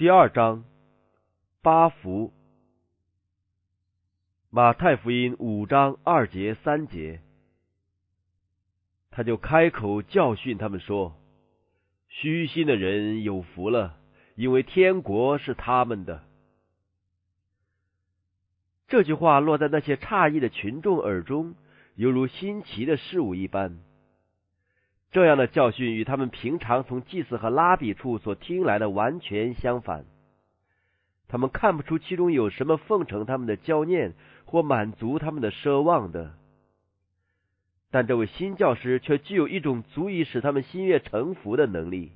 第二章八福。马太福音五章二节三节，他就开口教训他们说：“虚心的人有福了，因为天国是他们的。”这句话落在那些诧异的群众耳中，犹如新奇的事物一般。这样的教训与他们平常从祭司和拉比处所听来的完全相反。他们看不出其中有什么奉承他们的骄念或满足他们的奢望的。但这位新教师却具有一种足以使他们心悦诚服的能力。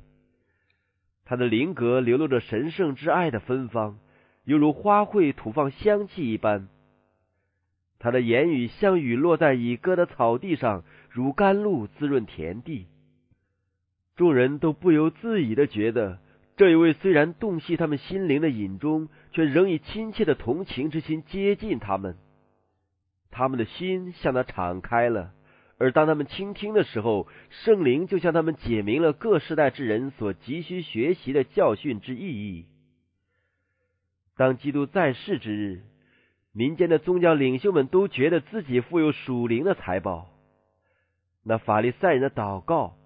他的灵格流露着神圣之爱的芬芳，犹如花卉吐放香气一般。他的言语像雨落在已割的草地上。如甘露滋润田地，众人都不由自已的觉得，这一位虽然洞悉他们心灵的隐中，却仍以亲切的同情之心接近他们。他们的心向他敞开了，而当他们倾听的时候，圣灵就向他们解明了各世代之人所急需学习的教训之意义。当基督在世之日，民间的宗教领袖们都觉得自己富有属灵的财宝。那法利赛人的祷告：“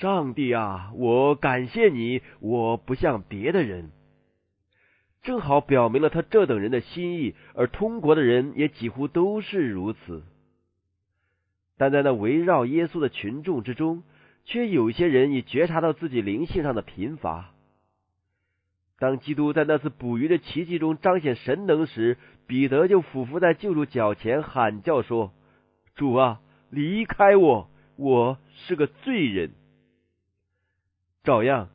上帝啊，我感谢你，我不像别的人。”正好表明了他这等人的心意，而通国的人也几乎都是如此。但在那围绕耶稣的群众之中，却有些人已觉察到自己灵性上的贫乏。当基督在那次捕鱼的奇迹中彰显神能时，彼得就俯伏在救主脚前喊叫说：“主啊！”离开我，我是个罪人。照样，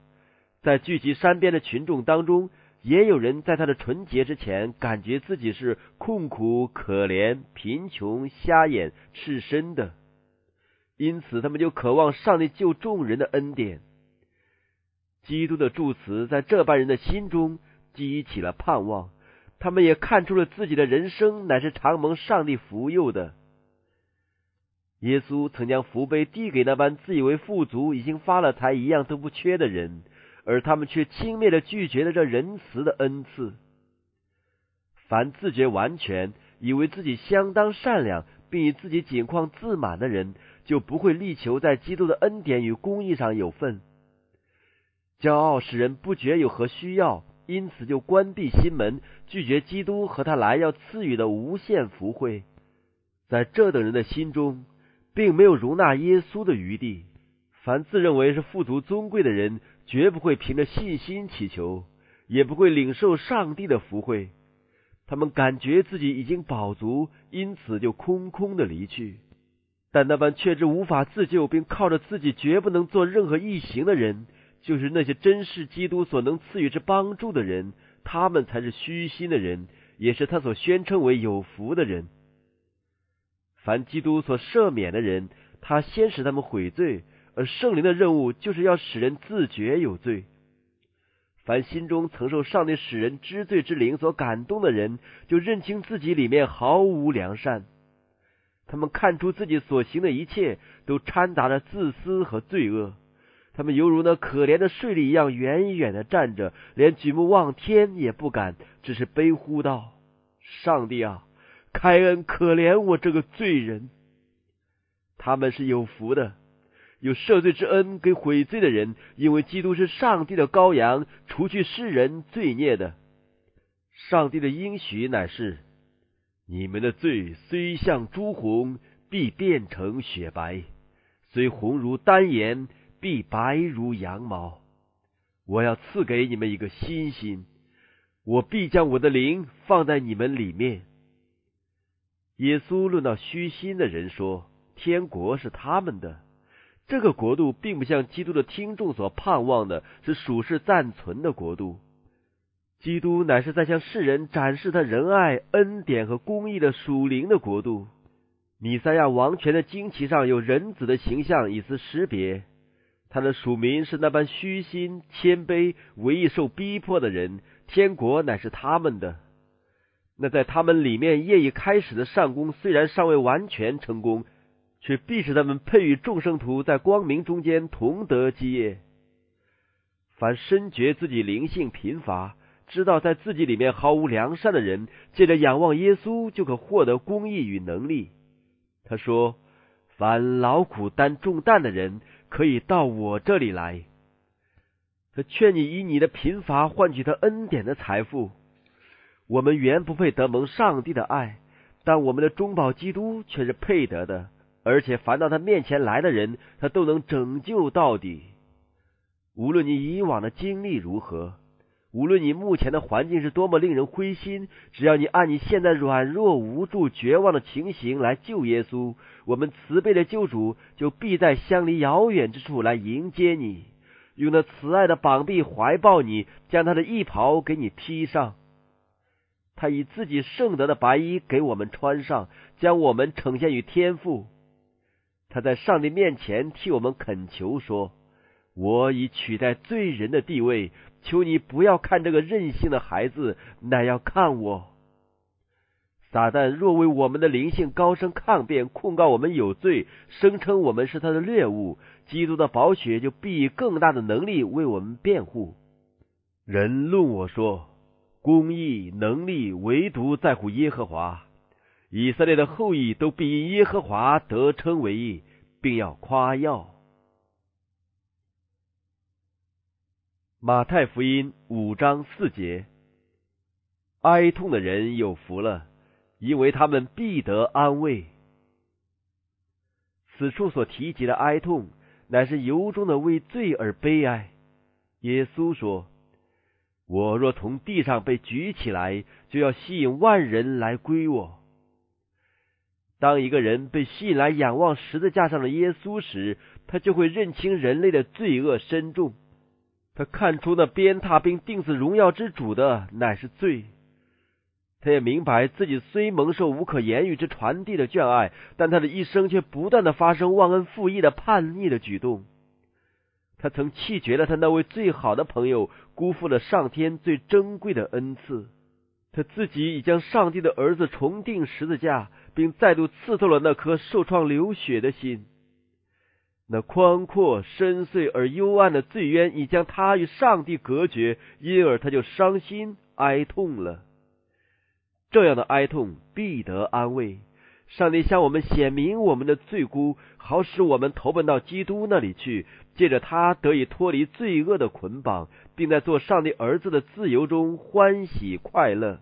在聚集山边的群众当中，也有人在他的纯洁之前，感觉自己是困苦、可怜、贫穷、瞎眼、赤身的，因此他们就渴望上帝救众人的恩典。基督的祝词在这般人的心中激起了盼望，他们也看出了自己的人生乃是常蒙上帝福佑的。耶稣曾将福杯递给那般自以为富足、已经发了财、一样都不缺的人，而他们却轻蔑的拒绝了这仁慈的恩赐。凡自觉完全、以为自己相当善良，并以自己境况自满的人，就不会力求在基督的恩典与公义上有份。骄傲使人不觉有何需要，因此就关闭心门，拒绝基督和他来要赐予的无限福惠。在这等人的心中。并没有容纳耶稣的余地。凡自认为是富足尊贵的人，绝不会凭着信心祈求，也不会领受上帝的福惠。他们感觉自己已经饱足，因此就空空的离去。但那般确知无法自救，并靠着自己绝不能做任何异行的人，就是那些真是基督所能赐予之帮助的人。他们才是虚心的人，也是他所宣称为有福的人。凡基督所赦免的人，他先使他们悔罪；而圣灵的任务就是要使人自觉有罪。凡心中曾受上帝使人知罪之灵所感动的人，就认清自己里面毫无良善。他们看出自己所行的一切都掺杂着自私和罪恶。他们犹如那可怜的睡吏一样，远远的站着，连举目望天也不敢，只是悲呼道：“上帝啊！”开恩可怜我这个罪人，他们是有福的，有赦罪之恩给悔罪的人，因为基督是上帝的羔羊，除去世人罪孽的。上帝的应许乃是：你们的罪虽像朱红，必变成雪白；虽红如丹颜，必白如羊毛。我要赐给你们一个新心，我必将我的灵放在你们里面。耶稣论到虚心的人说：“天国是他们的。这个国度并不像基督的听众所盼望的，是属世暂存的国度。基督乃是在向世人展示他仁爱、恩典和公义的属灵的国度。米赛亚王权的旌旗上有人子的形象，以此识别他的属民是那般虚心、谦卑、唯一受逼迫的人。天国乃是他们的。”那在他们里面业已开始的上功，虽然尚未完全成功，却必使他们配与众圣徒在光明中间同得基业。凡深觉自己灵性贫乏，知道在自己里面毫无良善的人，借着仰望耶稣，就可获得公义与能力。他说：“凡劳苦担重担的人，可以到我这里来。”他劝你以你的贫乏换取他恩典的财富。我们原不配得蒙上帝的爱，但我们的中保基督却是配得的，而且凡到他面前来的人，他都能拯救到底。无论你以往的经历如何，无论你目前的环境是多么令人灰心，只要你按你现在软弱无助、绝望的情形来救耶稣，我们慈悲的救主就必在相离遥远之处来迎接你，用那慈爱的膀臂怀抱你，将他的衣袍给你披上。他以自己圣德的白衣给我们穿上，将我们呈现于天父。他在上帝面前替我们恳求说：“我已取代罪人的地位，求你不要看这个任性的孩子，乃要看我。”撒旦若为我们的灵性高声抗辩，控告我们有罪，声称我们是他的猎物，基督的宝血就必以更大的能力为我们辩护。人论我说。公义能力唯独在乎耶和华，以色列的后裔都必因耶和华得称为义，并要夸耀。马太福音五章四节：哀痛的人有福了，因为他们必得安慰。此处所提及的哀痛，乃是由衷的为罪而悲哀。耶稣说。我若从地上被举起来，就要吸引万人来归我。当一个人被吸引来仰望十字架上的耶稣时，他就会认清人类的罪恶深重。他看出那鞭挞并定死荣耀之主的乃是罪。他也明白自己虽蒙受无可言喻之传递的眷爱，但他的一生却不断的发生忘恩负义的叛逆的举动。他曾弃绝了他那位最好的朋友，辜负了上天最珍贵的恩赐。他自己已将上帝的儿子重钉十字架，并再度刺透了那颗受创流血的心。那宽阔、深邃而幽暗的罪渊已将他与上帝隔绝，因而他就伤心哀痛了。这样的哀痛必得安慰。上帝向我们显明我们的罪辜，好使我们投奔到基督那里去。借着他得以脱离罪恶的捆绑，并在做上帝儿子的自由中欢喜快乐。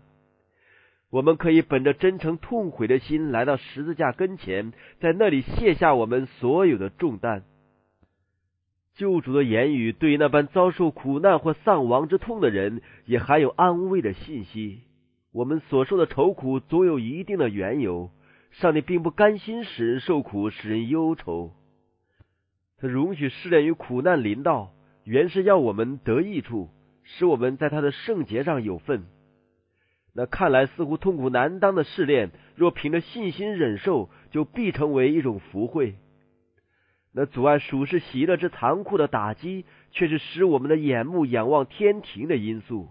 我们可以本着真诚痛悔的心来到十字架跟前，在那里卸下我们所有的重担。救主的言语对于那般遭受苦难或丧亡之痛的人，也含有安慰的信息。我们所受的愁苦总有一定的缘由，上帝并不甘心使人受苦，使人忧愁。他容许试炼与苦难临到，原是要我们得益处，使我们在他的圣洁上有份。那看来似乎痛苦难当的试炼，若凭着信心忍受，就必成为一种福慧。那阻碍属世喜乐之残酷的打击，却是使我们的眼目仰望天庭的因素。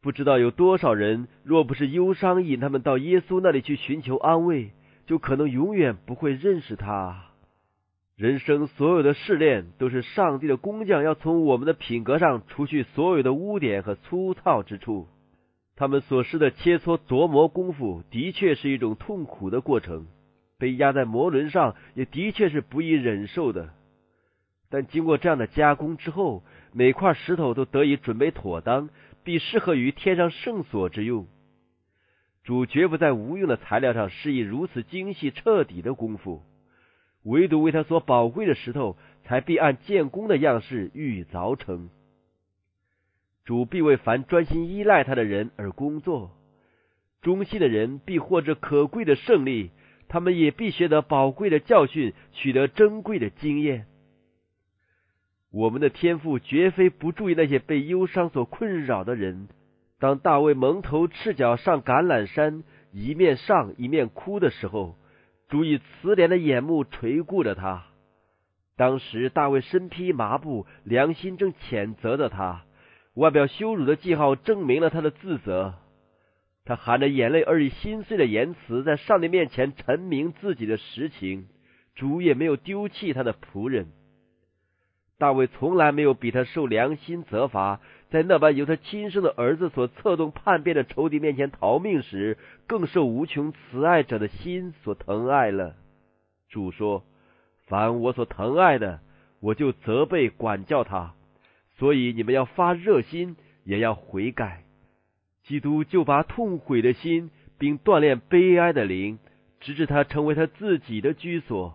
不知道有多少人，若不是忧伤引他们到耶稣那里去寻求安慰，就可能永远不会认识他。人生所有的试炼，都是上帝的工匠要从我们的品格上除去所有的污点和粗糙之处。他们所施的切磋琢磨功夫，的确是一种痛苦的过程。被压在磨轮上，也的确是不易忍受的。但经过这样的加工之后，每块石头都得以准备妥当，必适合于天上圣所之用。主绝不在无用的材料上施以如此精细彻底的功夫。唯独为他所宝贵的石头，才必按建功的样式予以凿成。主必为凡专心依赖他的人而工作，忠心的人必获得可贵的胜利，他们也必学得宝贵的教训，取得珍贵的经验。我们的天赋绝非不注意那些被忧伤所困扰的人。当大卫蒙头赤脚上橄榄山，一面上一面哭的时候。主以慈怜的眼目垂顾着他。当时大卫身披麻布，良心正谴责着他，外表羞辱的记号证明了他的自责。他含着眼泪而以心碎的言辞，在上帝面前陈明自己的实情。主也没有丢弃他的仆人。大卫从来没有比他受良心责罚，在那般由他亲生的儿子所策动叛变的仇敌面前逃命时，更受无穷慈爱者的心所疼爱了。主说：“凡我所疼爱的，我就责备管教他。所以你们要发热心，也要悔改。基督就把痛悔的心，并锻炼悲哀的灵，直至他成为他自己的居所。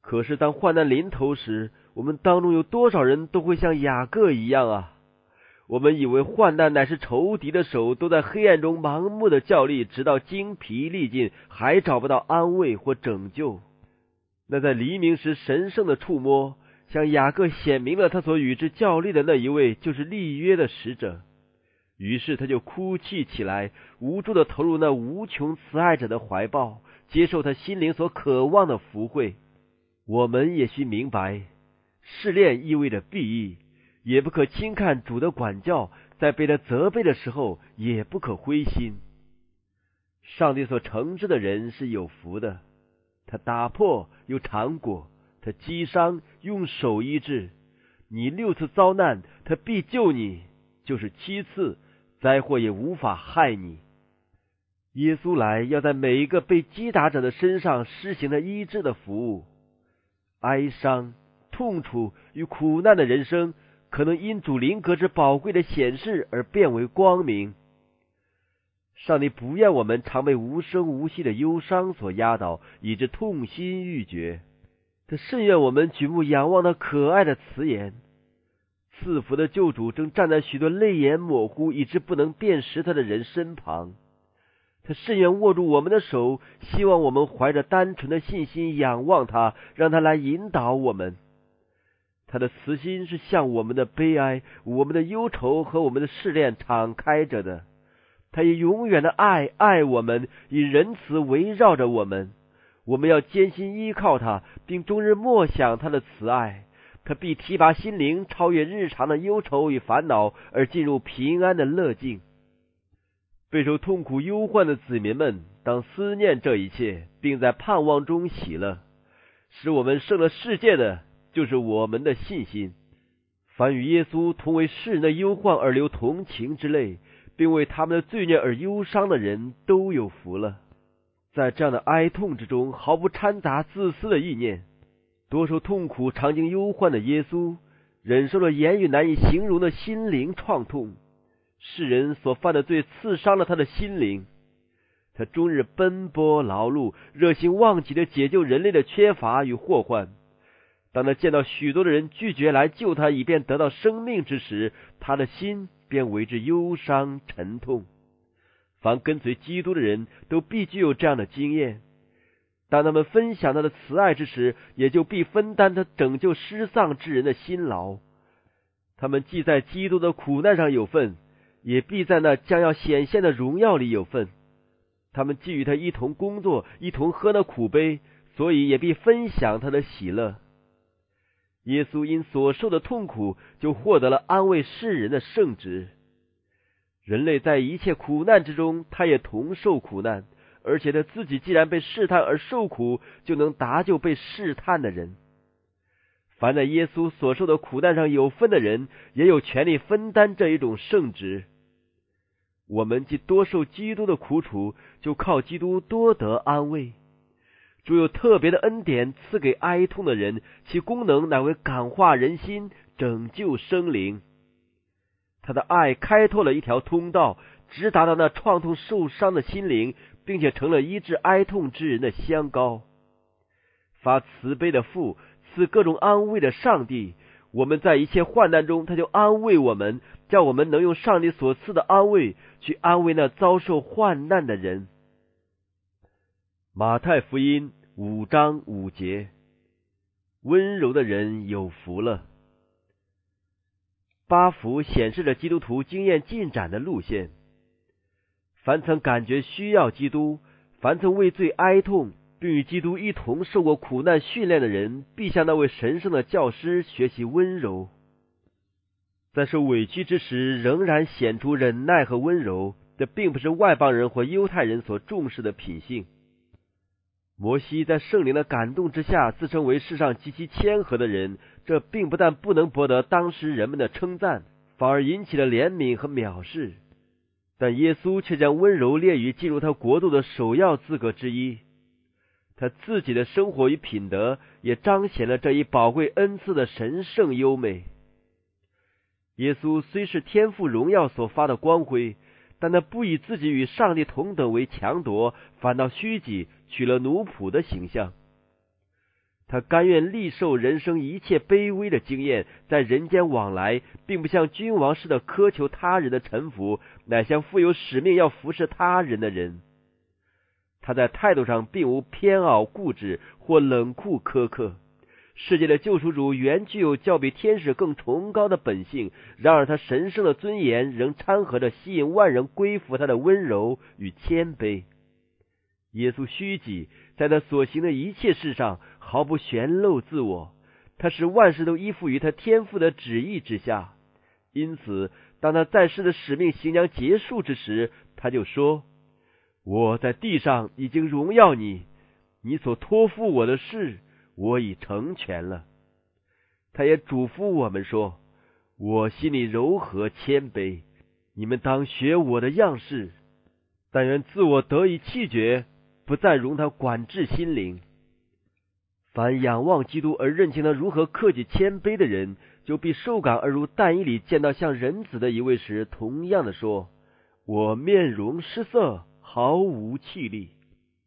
可是当患难临头时，我们当中有多少人都会像雅各一样啊？我们以为患难乃是仇敌的手，都在黑暗中盲目的较力，直到精疲力尽，还找不到安慰或拯救。那在黎明时神圣的触摸，向雅各显明了他所与之较力的那一位就是立约的使者。于是他就哭泣起来，无助的投入那无穷慈爱者的怀抱，接受他心灵所渴望的福惠。我们也需明白。试炼意味着必义，也不可轻看主的管教，在被他责备的时候，也不可灰心。上帝所惩治的人是有福的，他打破有糖果，他击伤用手医治。你六次遭难，他必救你；就是七次，灾祸也无法害你。耶稣来要在每一个被击打者的身上施行了医治的服务，哀伤。痛楚与苦难的人生，可能因主灵格之宝贵的显示而变为光明。上帝不愿我们常被无声无息的忧伤所压倒，以致痛心欲绝。他甚愿我们举目仰望那可爱的慈颜，赐福的救主正站在许多泪眼模糊以致不能辨识他的人身旁。他甚愿握住我们的手，希望我们怀着单纯的信心仰望他，让他来引导我们。他的慈心是向我们的悲哀、我们的忧愁和我们的试炼敞开着的。他以永远的爱爱我们，以仁慈围绕着我们。我们要艰辛依靠他，并终日默想他的慈爱。他必提拔心灵，超越日常的忧愁与烦恼，而进入平安的乐境。备受痛苦忧患的子民们，当思念这一切，并在盼望中喜乐，使我们胜了世界的。就是我们的信心。凡与耶稣同为世人的忧患而流同情之泪，并为他们的罪孽而忧伤的人都有福了。在这样的哀痛之中，毫不掺杂自私的意念，多受痛苦、常经忧患的耶稣，忍受了言语难以形容的心灵创痛。世人所犯的罪刺伤了他的心灵，他终日奔波劳碌，热心忘记的解救人类的缺乏与祸患。当他见到许多的人拒绝来救他，以便得到生命之时，他的心便为之忧伤沉痛。凡跟随基督的人都必具有这样的经验。当他们分享他的慈爱之时，也就必分担他拯救失丧之人的辛劳。他们既在基督的苦难上有份，也必在那将要显现的荣耀里有份。他们既与他一同工作，一同喝那苦杯，所以也必分享他的喜乐。耶稣因所受的痛苦，就获得了安慰世人的圣职。人类在一切苦难之中，他也同受苦难，而且他自己既然被试探而受苦，就能搭救被试探的人。凡在耶稣所受的苦难上有份的人，也有权利分担这一种圣职。我们既多受基督的苦楚，就靠基督多得安慰。主有特别的恩典赐给哀痛的人，其功能乃为感化人心、拯救生灵。他的爱开拓了一条通道，直达到那创痛受伤的心灵，并且成了医治哀痛之人的香膏。发慈悲的父，赐各种安慰的上帝，我们在一切患难中，他就安慰我们，叫我们能用上帝所赐的安慰去安慰那遭受患难的人。马太福音五章五节：温柔的人有福了。八福显示着基督徒经验进展的路线。凡曾感觉需要基督，凡曾为罪哀痛，并与基督一同受过苦难训练的人，必向那位神圣的教师学习温柔。在受委屈之时，仍然显出忍耐和温柔，这并不是外邦人或犹太人所重视的品性。摩西在圣灵的感动之下，自称为世上极其谦和的人，这并不但不能博得当时人们的称赞，反而引起了怜悯和藐视。但耶稣却将温柔列于进入他国度的首要资格之一。他自己的生活与品德也彰显了这一宝贵恩赐的神圣优美。耶稣虽是天赋荣耀所发的光辉。但他不以自己与上帝同等为强夺，反倒虚己，取了奴仆的形象。他甘愿历受人生一切卑微的经验，在人间往来，并不像君王似的苛求他人的臣服，乃像负有使命要服侍他人的人。他在态度上并无偏傲固执或冷酷苛刻。世界的救赎主原具有较比天使更崇高的本性，然而他神圣的尊严仍掺和着吸引万人归服他的温柔与谦卑。耶稣虚己，在他所行的一切事上毫不显露自我，他使万事都依附于他天赋的旨意之下。因此，当他在世的使命行将结束之时，他就说：“我在地上已经荣耀你，你所托付我的事。”我已成全了。他也嘱咐我们说：“我心里柔和谦卑，你们当学我的样式。但愿自我得以气绝，不再容他管制心灵。凡仰望基督而认清他如何克己谦卑的人，就必受感而如但以里见到像人子的一位时，同样的说：我面容失色，毫无气力。”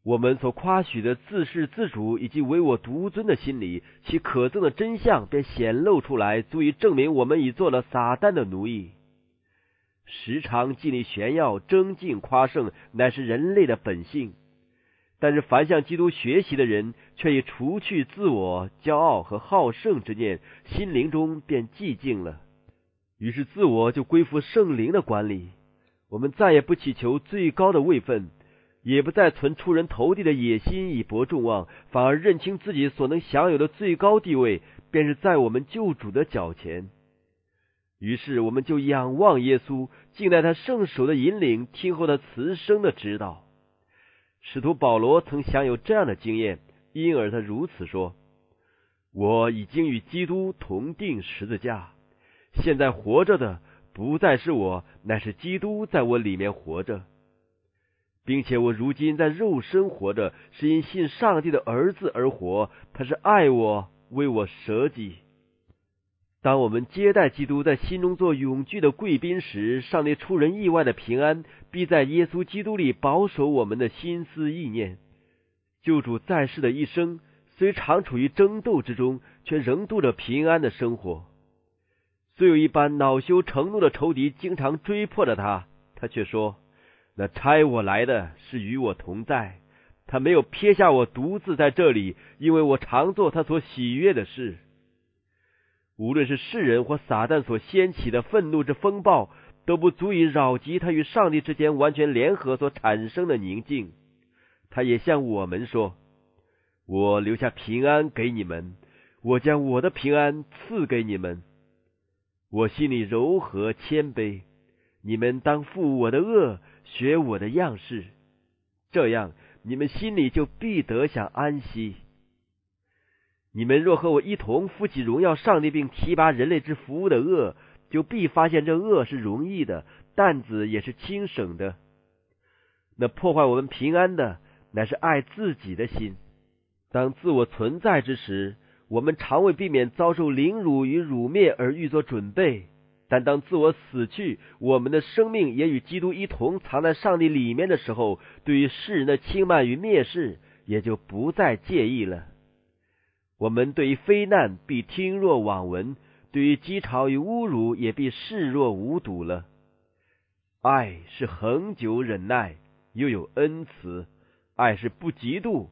我们所夸许的自恃自主以及唯我独尊的心理，其可憎的真相便显露出来，足以证明我们已做了撒旦的奴役。时常尽力炫耀、争竞、夸胜，乃是人类的本性。但是，凡向基督学习的人，却已除去自我、骄傲和好胜之念，心灵中便寂静了。于是，自我就归附圣灵的管理。我们再也不祈求最高的位分。也不再存出人头地的野心以博众望，反而认清自己所能享有的最高地位，便是在我们救主的脚前。于是，我们就仰望耶稣，敬待他圣手的引领，听候他慈声的指导。使徒保罗曾享有这样的经验，因而他如此说：“我已经与基督同定十字架，现在活着的不再是我，乃是基督在我里面活着。”并且我如今在肉身活着，是因信上帝的儿子而活。他是爱我，为我舍己。当我们接待基督在心中做永居的贵宾时，上帝出人意外的平安必在耶稣基督里保守我们的心思意念。救主在世的一生，虽常处于争斗之中，却仍度着平安的生活。虽有一般恼羞成怒的仇敌经常追迫着他，他却说。那差我来的是与我同在，他没有撇下我独自在这里，因为我常做他所喜悦的事。无论是世人或撒旦所掀起的愤怒之风暴，都不足以扰及他与上帝之间完全联合所产生的宁静。他也向我们说：“我留下平安给你们，我将我的平安赐给你们。我心里柔和谦卑，你们当负我的恶。”学我的样式，这样你们心里就必得享安息。你们若和我一同负起荣耀上帝并提拔人类之服务的恶，就必发现这恶是容易的，担子也是轻省的。那破坏我们平安的，乃是爱自己的心。当自我存在之时，我们常为避免遭受凌辱与辱灭而预做准备。但当自我死去，我们的生命也与基督一同藏在上帝里面的时候，对于世人的轻慢与蔑视，也就不再介意了。我们对于非难必听若罔闻，对于讥嘲与侮辱也必视若无睹了。爱是恒久忍耐，又有恩慈；爱是不嫉妒，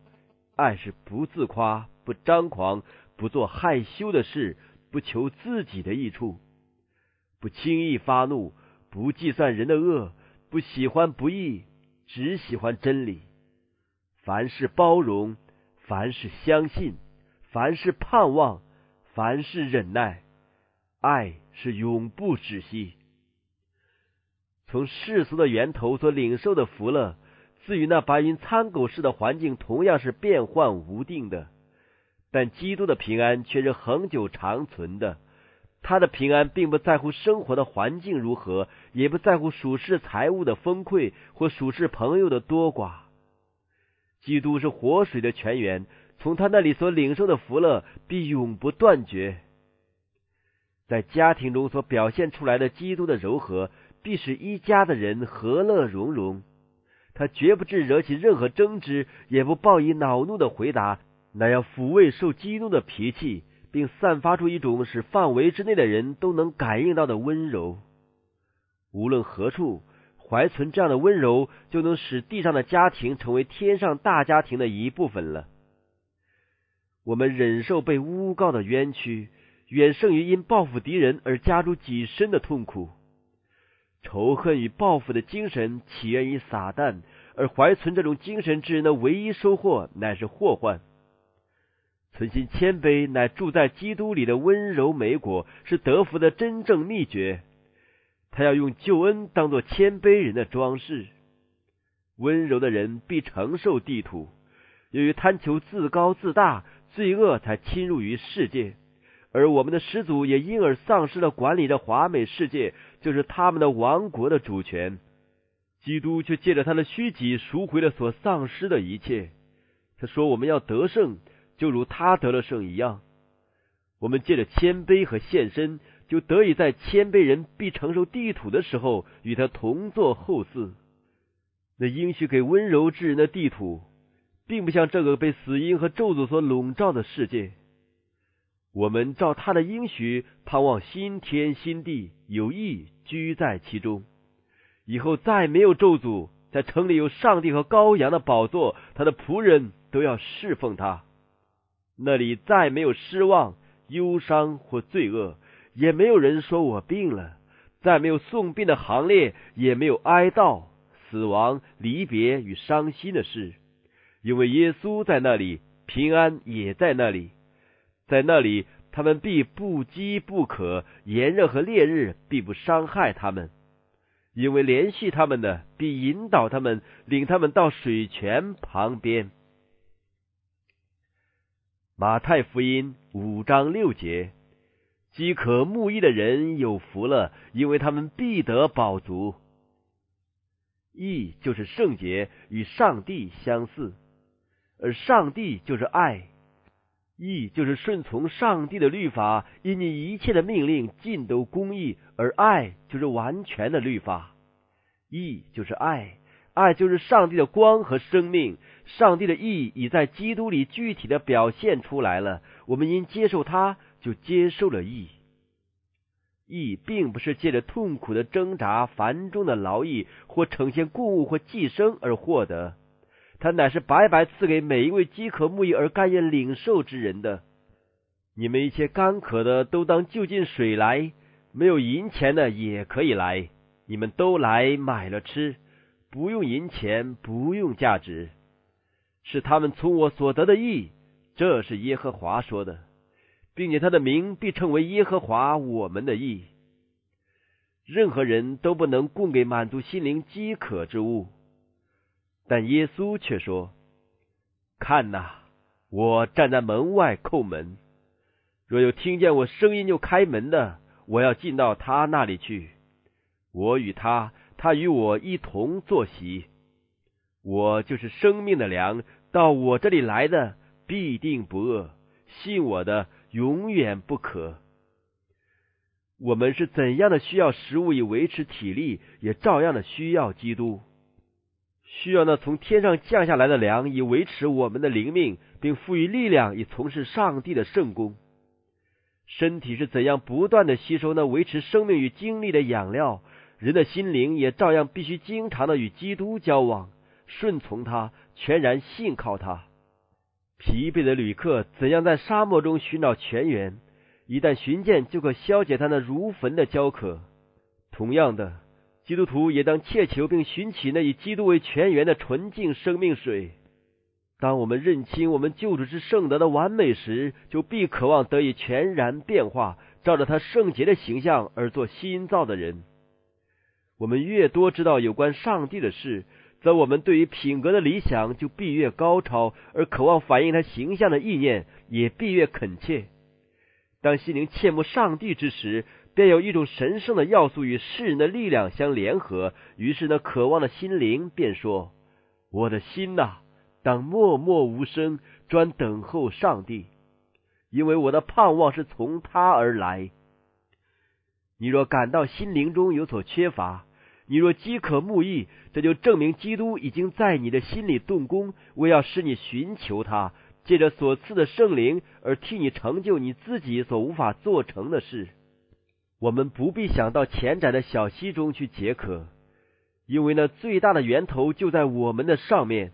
爱是不自夸，不张狂，不做害羞的事，不求自己的益处。不轻易发怒，不计算人的恶，不喜欢不义，只喜欢真理。凡事包容，凡事相信，凡事盼望，凡事忍耐。爱是永不止息。从世俗的源头所领受的福乐，赐予那白云苍狗式的环境同样是变幻无定的，但基督的平安却是恒久长存的。他的平安并不在乎生活的环境如何，也不在乎属世财物的丰贵或属世朋友的多寡。基督是活水的泉源，从他那里所领受的福乐必永不断绝。在家庭中所表现出来的基督的柔和，必使一家的人和乐融融。他绝不致惹起任何争执，也不报以恼怒的回答，那样抚慰受激怒的脾气。并散发出一种使范围之内的人都能感应到的温柔。无论何处，怀存这样的温柔，就能使地上的家庭成为天上大家庭的一部分了。我们忍受被诬告的冤屈，远胜于因报复敌人而加诸己身的痛苦。仇恨与报复的精神起源于撒旦，而怀存这种精神之人的唯一收获乃是祸患。存心谦卑，乃住在基督里的温柔美果，是得福的真正秘诀。他要用救恩当做谦卑人的装饰。温柔的人必承受地土。由于贪求自高自大，罪恶才侵入于世界，而我们的始祖也因而丧失了管理这华美世界，就是他们的王国的主权。基督却借着他的虚己赎回了所丧失的一切。他说：“我们要得胜。”就如他得了胜一样，我们借着谦卑和献身，就得以在谦卑人必承受地土的时候，与他同坐后嗣。那应许给温柔之人的地土，并不像这个被死因和咒诅所笼罩的世界。我们照他的应许，盼望新天新地，有意居在其中。以后再没有咒诅，在城里有上帝和羔羊的宝座，他的仆人都要侍奉他。那里再没有失望、忧伤或罪恶，也没有人说我病了，再没有送病的行列，也没有哀悼、死亡、离别与伤心的事，因为耶稣在那里，平安也在那里，在那里他们必不饥不渴，炎热和烈日必不伤害他们，因为联系他们的必引导他们，领他们到水泉旁边。马太福音五章六节：饥渴慕义的人有福了，因为他们必得饱足。义就是圣洁，与上帝相似，而上帝就是爱。义就是顺从上帝的律法，因你一切的命令尽都公义；而爱就是完全的律法。义就是爱。爱就是上帝的光和生命，上帝的意已在基督里具体的表现出来了。我们因接受它，就接受了义。义并不是借着痛苦的挣扎、繁重的劳役或呈现供物或寄生而获得，它乃是白白赐给每一位饥渴慕义而甘愿领受之人的。你们一切干渴的，都当就近水来；没有银钱的也可以来，你们都来买了吃。不用银钱，不用价值，是他们从我所得的义。这是耶和华说的，并且他的名必称为耶和华我们的义。任何人都不能供给满足心灵饥渴之物，但耶稣却说：“看哪，我站在门外叩门，若有听见我声音就开门的，我要进到他那里去，我与他。”他与我一同坐席，我就是生命的粮。到我这里来的必定不饿，信我的永远不渴。我们是怎样的需要食物以维持体力，也照样的需要基督，需要那从天上降下来的粮以维持我们的灵命，并赋予力量以从事上帝的圣功。身体是怎样不断的吸收那维持生命与精力的养料？人的心灵也照样必须经常的与基督交往，顺从他，全然信靠他。疲惫的旅客怎样在沙漠中寻找泉源？一旦寻见，就可消解他那如焚的焦渴。同样的，基督徒也当切求并寻起那以基督为泉源的纯净生命水。当我们认清我们救主之圣德的完美时，就必渴望得以全然变化，照着他圣洁的形象而做新造的人。我们越多知道有关上帝的事，则我们对于品格的理想就必越高超，而渴望反映他形象的意念也必越恳切。当心灵切慕上帝之时，便有一种神圣的要素与世人的力量相联合，于是那渴望的心灵便说：“我的心呐，当默默无声，专等候上帝，因为我的盼望是从他而来。”你若感到心灵中有所缺乏，你若饥渴慕义，这就证明基督已经在你的心里动工，为要使你寻求他，借着所赐的圣灵而替你成就你自己所无法做成的事。我们不必想到浅窄的小溪中去解渴，因为那最大的源头就在我们的上面。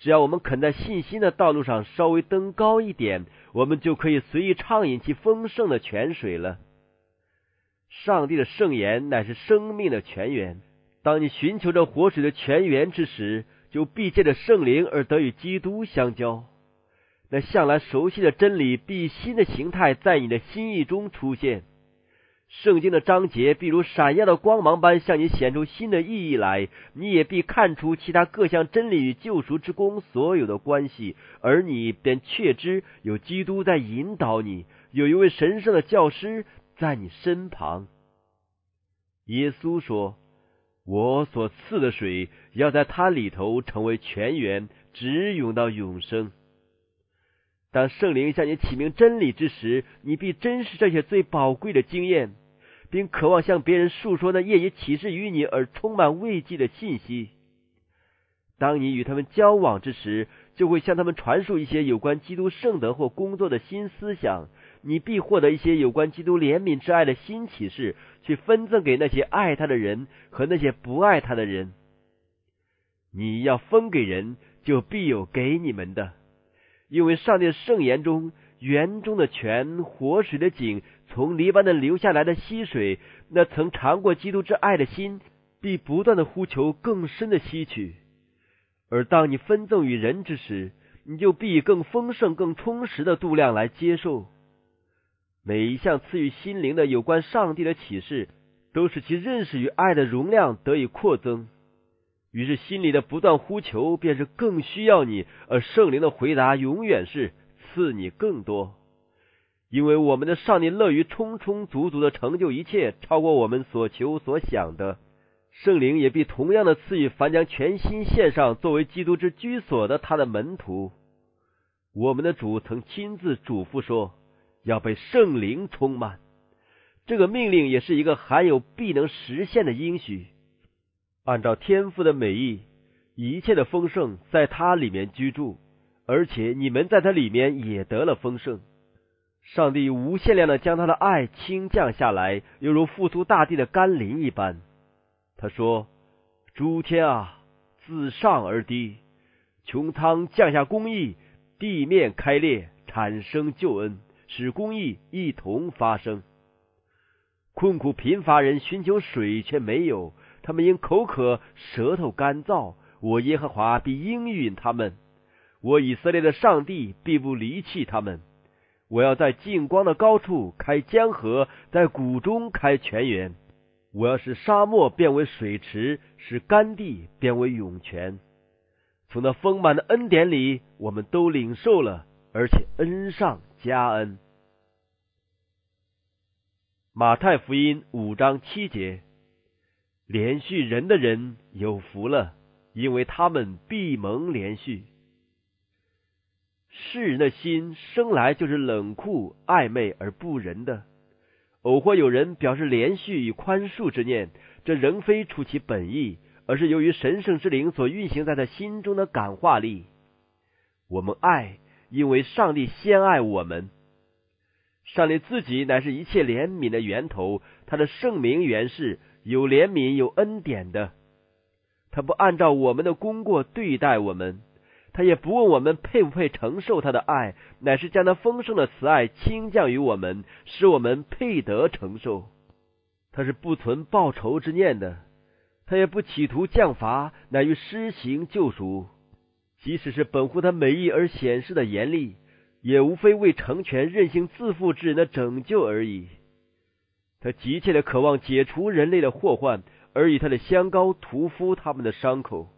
只要我们肯在信心的道路上稍微登高一点，我们就可以随意畅饮其丰盛的泉水了。上帝的圣言乃是生命的泉源。当你寻求着活水的泉源之时，就必借着圣灵而得与基督相交。那向来熟悉的真理，必新的形态在你的心意中出现。圣经的章节，必如闪耀的光芒般向你显出新的意义来。你也必看出其他各项真理与救赎之功所有的关系，而你便确知有基督在引导你，有一位神圣的教师。在你身旁，耶稣说：“我所赐的水要在它里头成为泉源，直涌到永生。”当圣灵向你启明真理之时，你必珍视这些最宝贵的经验，并渴望向别人述说那业已启示于你而充满慰藉的信息。当你与他们交往之时，就会向他们传述一些有关基督圣德或工作的新思想。你必获得一些有关基督怜悯之爱的新启示，去分赠给那些爱他的人和那些不爱他的人。你要分给人，就必有给你们的，因为上帝圣言中园中的泉、活水的井，从黎巴嫩流下来的溪水，那曾尝过基督之爱的心，必不断的呼求更深的吸取。而当你分赠与人之时，你就必以更丰盛、更充实的度量来接受。每一项赐予心灵的有关上帝的启示，都使其认识与爱的容量得以扩增。于是心里的不断呼求，便是更需要你；而圣灵的回答，永远是赐你更多。因为我们的上帝乐于充充足足的成就一切，超过我们所求所想的。圣灵也必同样的赐予凡将全心献上作为基督之居所的他的门徒。我们的主曾亲自嘱咐说。要被圣灵充满，这个命令也是一个含有必能实现的应许。按照天父的美意，一切的丰盛在他里面居住，而且你们在他里面也得了丰盛。上帝无限量的将他的爱倾降下来，犹如复苏大地的甘霖一般。他说：“诸天啊，自上而低，穹苍降下公义，地面开裂，产生救恩。”使公义一同发生。困苦贫乏人寻求水却没有，他们因口渴舌头干燥。我耶和华必应允他们，我以色列的上帝必不离弃他们。我要在近光的高处开江河，在谷中开泉源。我要使沙漠变为水池，使干地变为涌泉。从那丰满的恩典里，我们都领受了，而且恩上加恩。马太福音五章七节：连续人的人有福了，因为他们必蒙连续。世人的心生来就是冷酷、暧昧而不仁的。偶或有人表示连续与宽恕之念，这仍非出其本意，而是由于神圣之灵所运行在他心中的感化力。我们爱，因为上帝先爱我们。上帝自己乃是一切怜悯的源头，他的圣名原是有怜悯、有恩典的。他不按照我们的功过对待我们，他也不问我们配不配承受他的爱，乃是将那丰盛的慈爱倾降于我们，使我们配得承受。他是不存报仇之念的，他也不企图降罚，乃于施行救赎，即使是本乎他美意而显示的严厉。也无非为成全任性自负之人的拯救而已。他急切的渴望解除人类的祸患，而以他的香膏涂敷他们的伤口。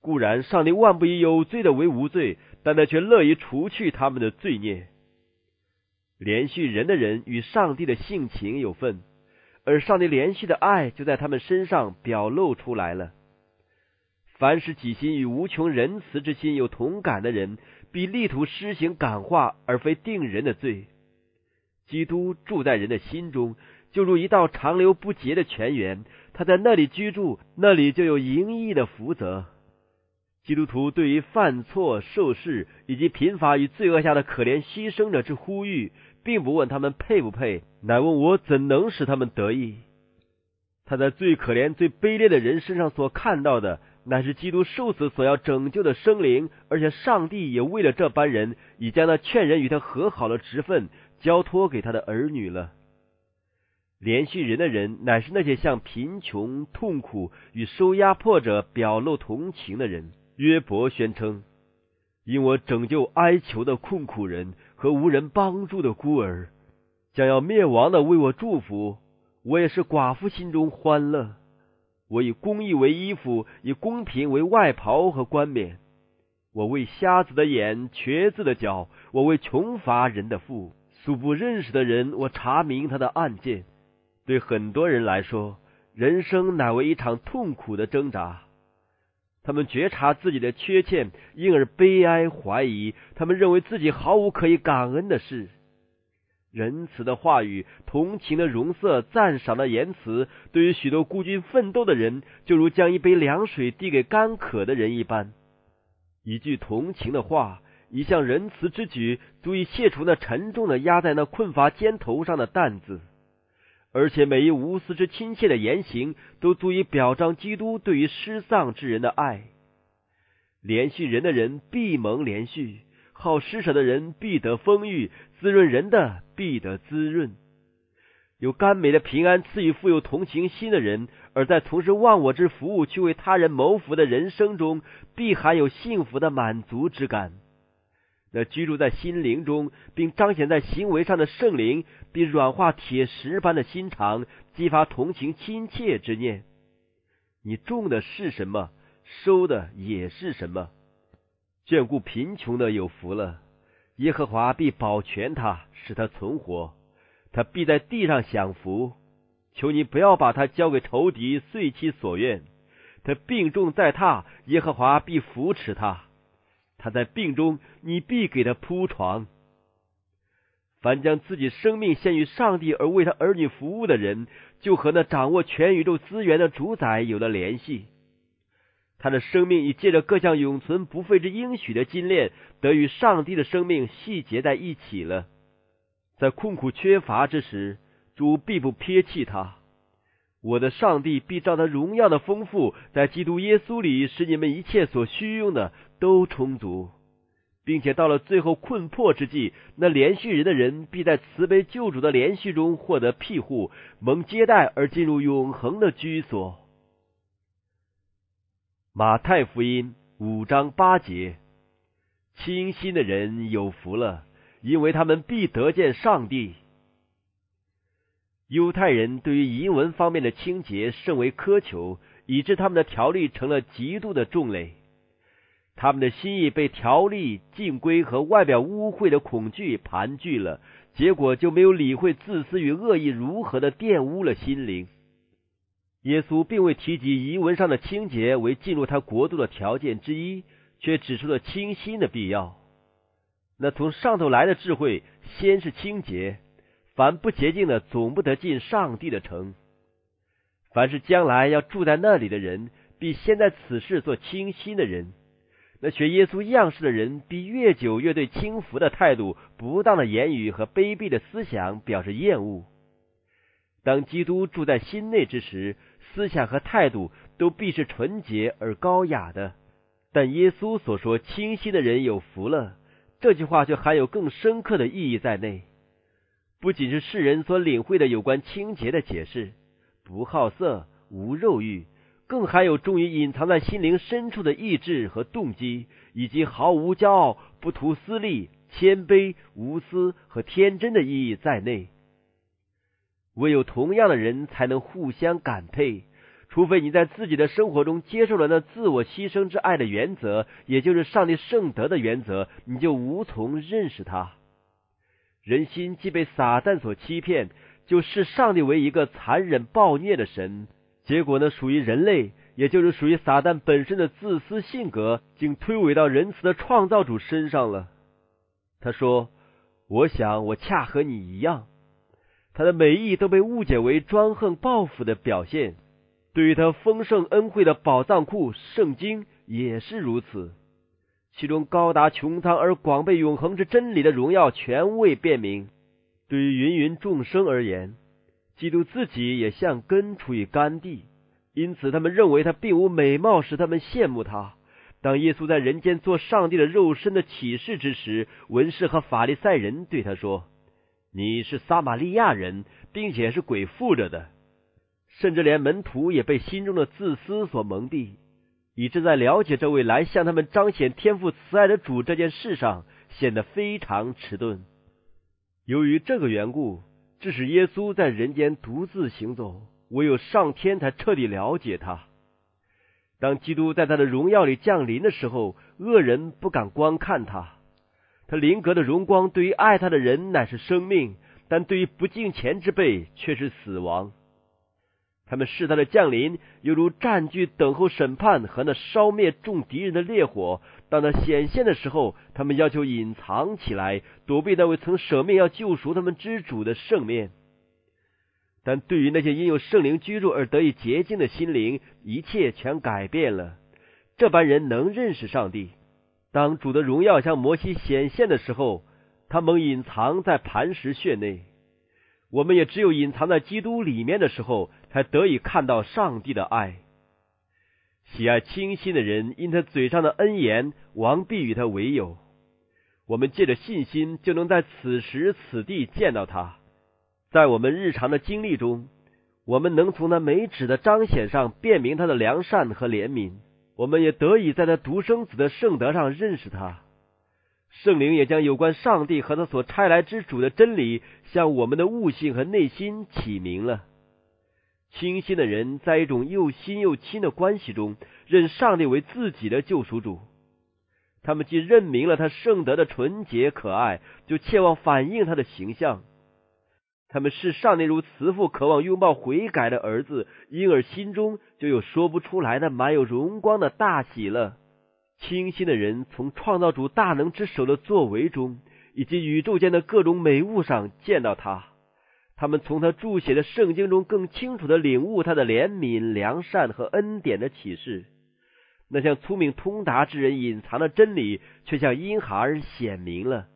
固然，上帝万不以有罪的为无罪，但他却乐于除去他们的罪孽。连续人的人与上帝的性情有份，而上帝连续的爱就在他们身上表露出来了。凡是己心与无穷仁慈之心有同感的人，必力图施行感化，而非定人的罪。基督住在人的心中，就如一道长流不竭的泉源，他在那里居住，那里就有盈溢的福泽。基督徒对于犯错、受事以及贫乏与罪恶下的可怜牺牲者之呼吁，并不问他们配不配，乃问我怎能使他们得意。他在最可怜、最卑劣的人身上所看到的。乃是基督受死所要拯救的生灵，而且上帝也为了这班人，已将那劝人与他和好的职分交托给他的儿女了。连续人的人，乃是那些向贫穷、痛苦与受压迫者表露同情的人。约伯宣称：“因我拯救哀求的困苦人和无人帮助的孤儿，将要灭亡的为我祝福，我也是寡妇心中欢乐。”我以公义为衣服，以公平为外袍和冠冕。我为瞎子的眼，瘸子的脚。我为穷乏人的腹，素不认识的人，我查明他的案件。对很多人来说，人生乃为一场痛苦的挣扎。他们觉察自己的缺陷，因而悲哀怀疑。他们认为自己毫无可以感恩的事。仁慈的话语、同情的容色、赞赏的言辞，对于许多孤军奋斗的人，就如将一杯凉水递给干渴的人一般。一句同情的话，一项仁慈之举，足以卸除那沉重的压在那困乏肩头上的担子。而且，每一无私之亲切的言行，都足以表彰基督对于失丧之人的爱。连续人的人必蒙连续。好施舍的人必得丰裕，滋润人的必得滋润。有甘美的平安赐予富有同情心的人，而在从事忘我之服务去为他人谋福的人生中，必含有幸福的满足之感。那居住在心灵中，并彰显在行为上的圣灵，必软化铁石般的心肠，激发同情亲切之念。你种的是什么，收的也是什么。眷顾贫穷的有福了，耶和华必保全他，使他存活，他必在地上享福。求你不要把他交给仇敌，遂其所愿。他病重在榻，耶和华必扶持他。他在病中，你必给他铺床。凡将自己生命献于上帝而为他儿女服务的人，就和那掌握全宇宙资源的主宰有了联系。他的生命已借着各项永存不废之应许的金链，得与上帝的生命细结在一起了。在困苦缺乏之时，主必不撇弃他。我的上帝必照他荣耀的丰富，在基督耶稣里，使你们一切所需用的都充足，并且到了最后困迫之际，那连续人的人必在慈悲救主的连续中获得庇护，蒙接待而进入永恒的居所。马太福音五章八节：清心的人有福了，因为他们必得见上帝。犹太人对于仪文方面的清洁甚为苛求，以致他们的条例成了极度的重累。他们的心意被条例、禁规和外表污秽的恐惧盘踞了，结果就没有理会自私与恶意如何的玷污了心灵。耶稣并未提及遗文上的清洁为进入他国度的条件之一，却指出了清心的必要。那从上头来的智慧，先是清洁，凡不洁净的，总不得进上帝的城。凡是将来要住在那里的人，必先在此事做清心的人。那学耶稣样式的人，必越久越对轻浮的态度、不当的言语和卑鄙的思想表示厌恶。当基督住在心内之时，思想和态度都必是纯洁而高雅的。但耶稣所说“清晰的人有福了”这句话，却含有更深刻的意义在内。不仅是世人所领会的有关清洁的解释，不好色、无肉欲，更含有重于隐藏在心灵深处的意志和动机，以及毫无骄傲、不图私利、谦卑、无私和天真的意义在内。唯有同样的人才能互相感佩，除非你在自己的生活中接受了那自我牺牲之爱的原则，也就是上帝圣德的原则，你就无从认识他。人心既被撒旦所欺骗，就视上帝为一个残忍暴虐的神，结果呢，属于人类，也就是属于撒旦本身的自私性格，竟推诿到仁慈的创造主身上了。他说：“我想我恰和你一样。”他的美意都被误解为专横报复的表现。对于他丰盛恩惠的宝藏库，圣经也是如此。其中高达穹苍而广被永恒之真理的荣耀全未辨明。对于芸芸众生而言，基督自己也像根处于干地，因此他们认为他并无美貌使他们羡慕他。当耶稣在人间做上帝的肉身的启示之时，文士和法利赛人对他说：“你是撒玛利亚人，并且是鬼附着的。”甚至连门徒也被心中的自私所蒙蔽。以致在了解这位来向他们彰显天赋慈爱的主这件事上，显得非常迟钝。由于这个缘故，致使耶稣在人间独自行走，唯有上天才彻底了解他。当基督在他的荣耀里降临的时候，恶人不敢观看他。他灵格的荣光对于爱他的人乃是生命，但对于不敬虔之辈却是死亡。他们视他的降临，犹如占据、等候审判和那烧灭众敌人的烈火。当他显现的时候，他们要求隐藏起来，躲避那位曾舍命要救赎他们之主的圣面。但对于那些因有圣灵居住而得以洁净的心灵，一切全改变了。这般人能认识上帝。当主的荣耀向摩西显现的时候，他蒙隐藏在磐石穴内。我们也只有隐藏在基督里面的时候。才得以看到上帝的爱。喜爱清新的人，因他嘴上的恩言，王必与他为友。我们借着信心，就能在此时此地见到他。在我们日常的经历中，我们能从那美指的彰显上辨明他的良善和怜悯。我们也得以在他独生子的圣德上认识他。圣灵也将有关上帝和他所差来之主的真理，向我们的悟性和内心启明了。清心的人在一种又新又亲的关系中，认上帝为自己的救赎主。他们既认明了他圣德的纯洁可爱，就切望反映他的形象。他们视上帝如慈父渴望拥抱悔改的儿子，因而心中就有说不出来的满有荣光的大喜了。清新的人从创造主大能之手的作为中，以及宇宙间的各种美物上见到他。他们从他注写的圣经中更清楚的领悟他的怜悯、良善和恩典的启示。那像聪明通达之人隐藏的真理，却向婴孩儿显明了。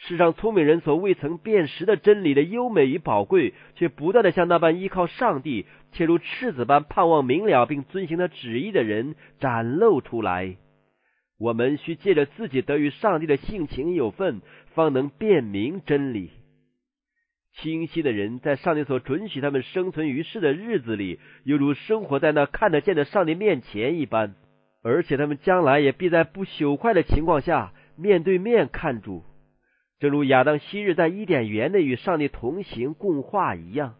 世上聪明人所未曾辨识的真理的优美与宝贵，却不断的向那般依靠上帝，且如赤子般盼望明了并遵行他旨意的人展露出来。我们需借着自己得与上帝的性情有份，方能辨明真理。清晰的人，在上帝所准许他们生存于世的日子里，犹如生活在那看得见的上帝面前一般。而且，他们将来也必在不朽坏的情况下面对面看主，正如亚当昔日在伊甸园内与上帝同行共话一样。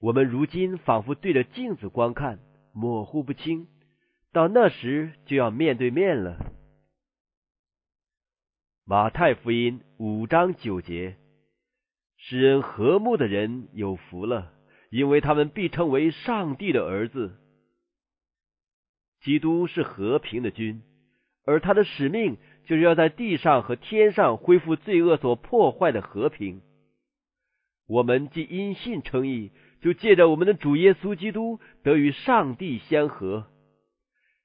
我们如今仿佛对着镜子观看，模糊不清，到那时就要面对面了。马太福音五章九节。使人和睦的人有福了，因为他们必称为上帝的儿子。基督是和平的君，而他的使命就是要在地上和天上恢复罪恶所破坏的和平。我们既因信称义，就借着我们的主耶稣基督得与上帝相合。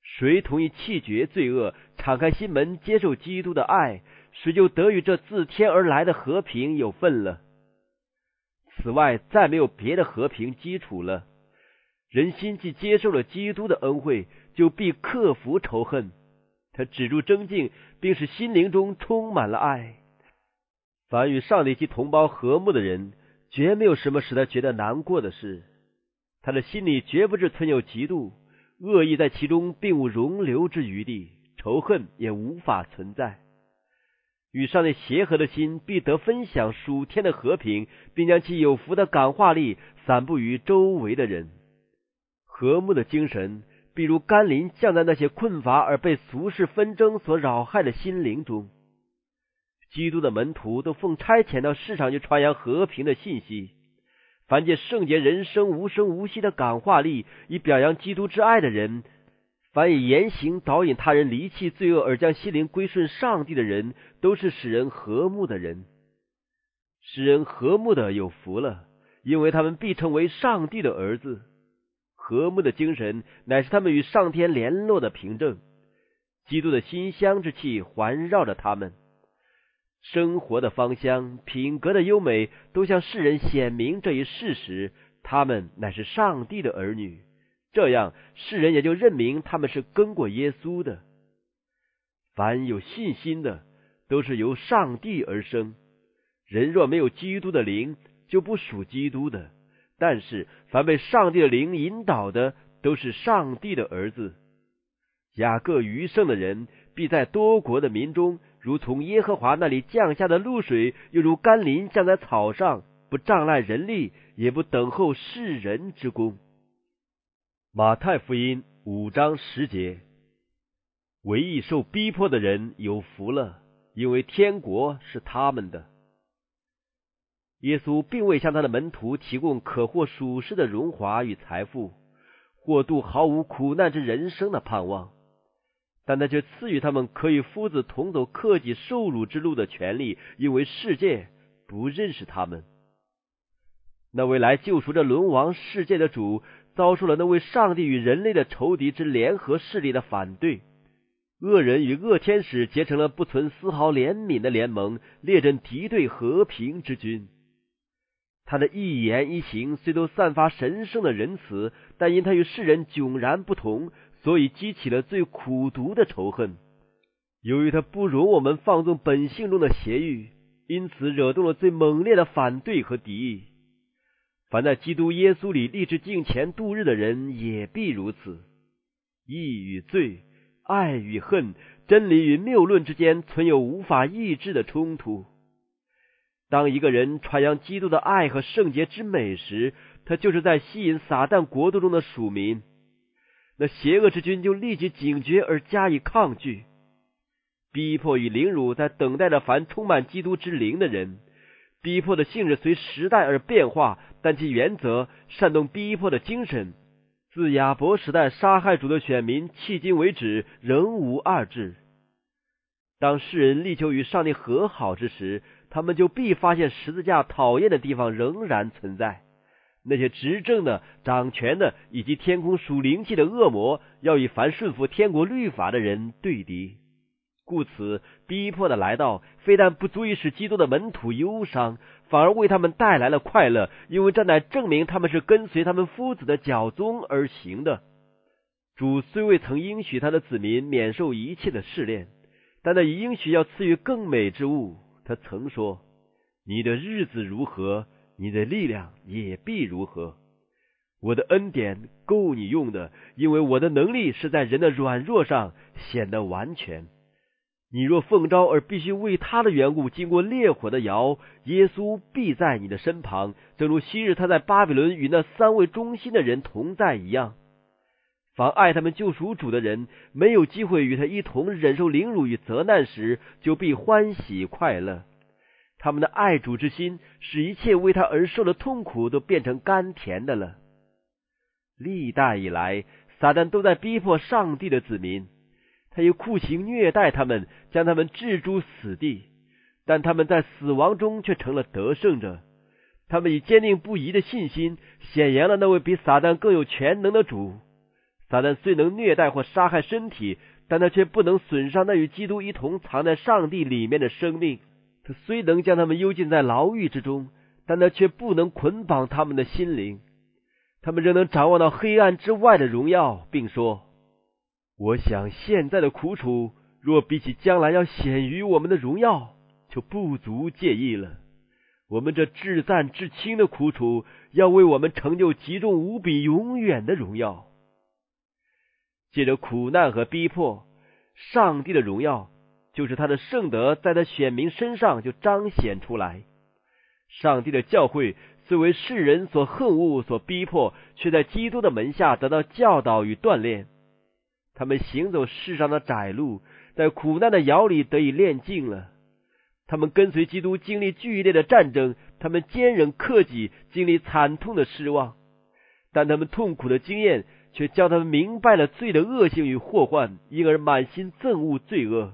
谁同意弃绝罪恶，敞开心门接受基督的爱，谁就得与这自天而来的和平有份了。此外，再没有别的和平基础了。人心既接受了基督的恩惠，就必克服仇恨。他止住争竞，并使心灵中充满了爱。凡与上帝及同胞和睦的人，绝没有什么使他觉得难过的事。他的心里绝不是存有嫉妒、恶意，在其中并无容留之余地，仇恨也无法存在。与上帝协和的心，必得分享属天的和平，并将其有福的感化力散布于周围的人。和睦的精神，比如甘霖降在那些困乏而被俗世纷争所扰害的心灵中。基督的门徒都奉差遣到世上去传扬和平的信息。凡借圣洁人生无声无息的感化力，以表扬基督之爱的人；凡以言行导引他人离弃罪恶而将心灵归顺上帝的人，都是使人和睦的人。使人和睦的有福了，因为他们必成为上帝的儿子。和睦的精神乃是他们与上天联络的凭证。基督的馨香之气环绕着他们。生活的芳香、品格的优美，都向世人显明这一事实：他们乃是上帝的儿女。这样，世人也就认明他们是跟过耶稣的。凡有信心的，都是由上帝而生。人若没有基督的灵，就不属基督的。但是，凡被上帝的灵引导的，都是上帝的儿子。雅各余剩的人，必在多国的民中。如从耶和华那里降下的露水，又如甘霖降在草上，不障碍人力，也不等候世人之功。马太福音五章十节：唯一受逼迫的人有福了，因为天国是他们的。耶稣并未向他的门徒提供可获属世的荣华与财富，或度毫无苦难之人生的盼望。但他却赐予他们可与夫子同走克己受辱之路的权利，因为世界不认识他们。那位来救赎这沦亡世界的主，遭受了那位上帝与人类的仇敌之联合势力的反对。恶人与恶天使结成了不存丝毫怜悯的联盟，列阵敌对和平之军。他的一言一行虽都散发神圣的仁慈，但因他与世人迥然不同。所以激起了最苦毒的仇恨。由于他不容我们放纵本性中的邪欲，因此惹动了最猛烈的反对和敌意。凡在基督耶稣里立志敬虔度日的人，也必如此。义与罪，爱与恨，真理与谬论之间存有无法抑制的冲突。当一个人传扬基督的爱和圣洁之美时，他就是在吸引撒旦国度中的属民。那邪恶之君就立即警觉而加以抗拒，逼迫与凌辱在等待着凡充满基督之灵的人。逼迫的性质随时代而变化，但其原则煽动逼迫的精神，自亚伯时代杀害主的选民，迄今为止仍无二致。当世人力求与上帝和好之时，他们就必发现十字架讨厌的地方仍然存在。那些执政的、掌权的，以及天空属灵气的恶魔，要与凡顺服天国律法的人对敌。故此，逼迫的来到，非但不足以使基督的门徒忧伤，反而为他们带来了快乐，因为这乃证明他们是跟随他们夫子的脚宗而行的。主虽未曾应许他的子民免受一切的试炼，但那已应许要赐予更美之物。他曾说：“你的日子如何？”你的力量也必如何？我的恩典够你用的，因为我的能力是在人的软弱上显得完全。你若奉召而必须为他的缘故经过烈火的窑，耶稣必在你的身旁，正如昔日他在巴比伦与那三位忠心的人同在一样。凡爱他们救赎主的人，没有机会与他一同忍受凌辱与责难时，就必欢喜快乐。他们的爱主之心，使一切为他而受的痛苦都变成甘甜的了。历代以来，撒旦都在逼迫上帝的子民，他又酷刑虐待他们，将他们置诸死地。但他们在死亡中却成了得胜者。他们以坚定不移的信心，显扬了那位比撒旦更有全能的主。撒旦虽能虐待或杀害身体，但他却不能损伤那与基督一同藏在上帝里面的生命。他虽能将他们幽禁在牢狱之中，但他却不能捆绑他们的心灵。他们仍能展望到黑暗之外的荣耀，并说：“我想现在的苦楚，若比起将来要显于我们的荣耀，就不足介意了。我们这至赞至轻的苦楚，要为我们成就极重无比、永远的荣耀。借着苦难和逼迫，上帝的荣耀。”就是他的圣德在他选民身上就彰显出来。上帝的教会虽为世人所恨恶、所逼迫，却在基督的门下得到教导与锻炼。他们行走世上的窄路，在苦难的窑里得以炼净了。他们跟随基督经历剧烈的战争，他们坚忍克己，经历惨痛的失望。但他们痛苦的经验，却教他们明白了罪的恶性与祸患，因而满心憎恶罪恶。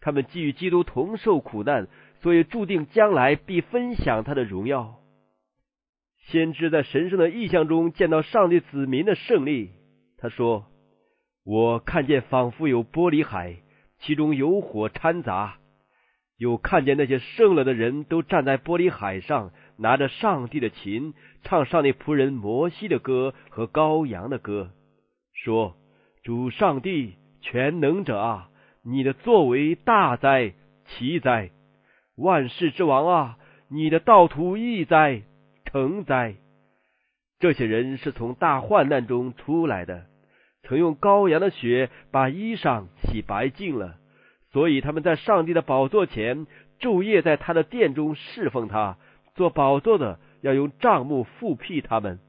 他们既与基督同受苦难，所以注定将来必分享他的荣耀。先知在神圣的意象中见到上帝子民的胜利，他说：“我看见仿佛有玻璃海，其中有火掺杂；又看见那些胜了的人都站在玻璃海上，拿着上帝的琴，唱上帝仆人摩西的歌和羔羊的歌，说：主上帝全能者啊，你的作为大哉奇哉！万世之王啊，你的道途易哉！”成灾！这些人是从大患难中出来的，曾用羔羊的血把衣裳洗白净了，所以他们在上帝的宝座前昼夜在他的殿中侍奉他。做宝座的要用帐幕复辟他们。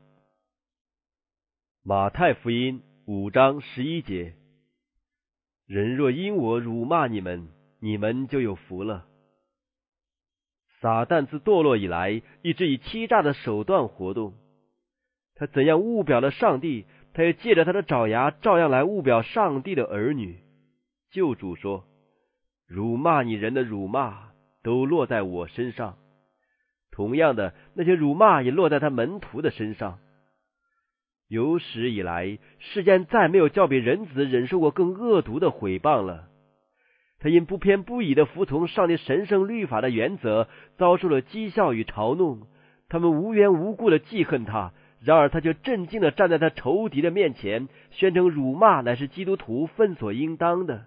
马太福音五章十一节：人若因我辱骂你们，你们就有福了。撒旦自堕落以来，一直以欺诈的手段活动。他怎样误表了上帝，他也借着他的爪牙，照样来误表上帝的儿女。救主说：“辱骂你人的辱骂，都落在我身上。同样的，那些辱骂也落在他门徒的身上。有史以来，世间再没有叫比人子忍受过更恶毒的毁谤了。”他因不偏不倚的服从上帝神圣律法的原则，遭受了讥笑与嘲弄。他们无缘无故的记恨他，然而他却镇静的站在他仇敌的面前，宣称辱骂乃是基督徒分所应当的，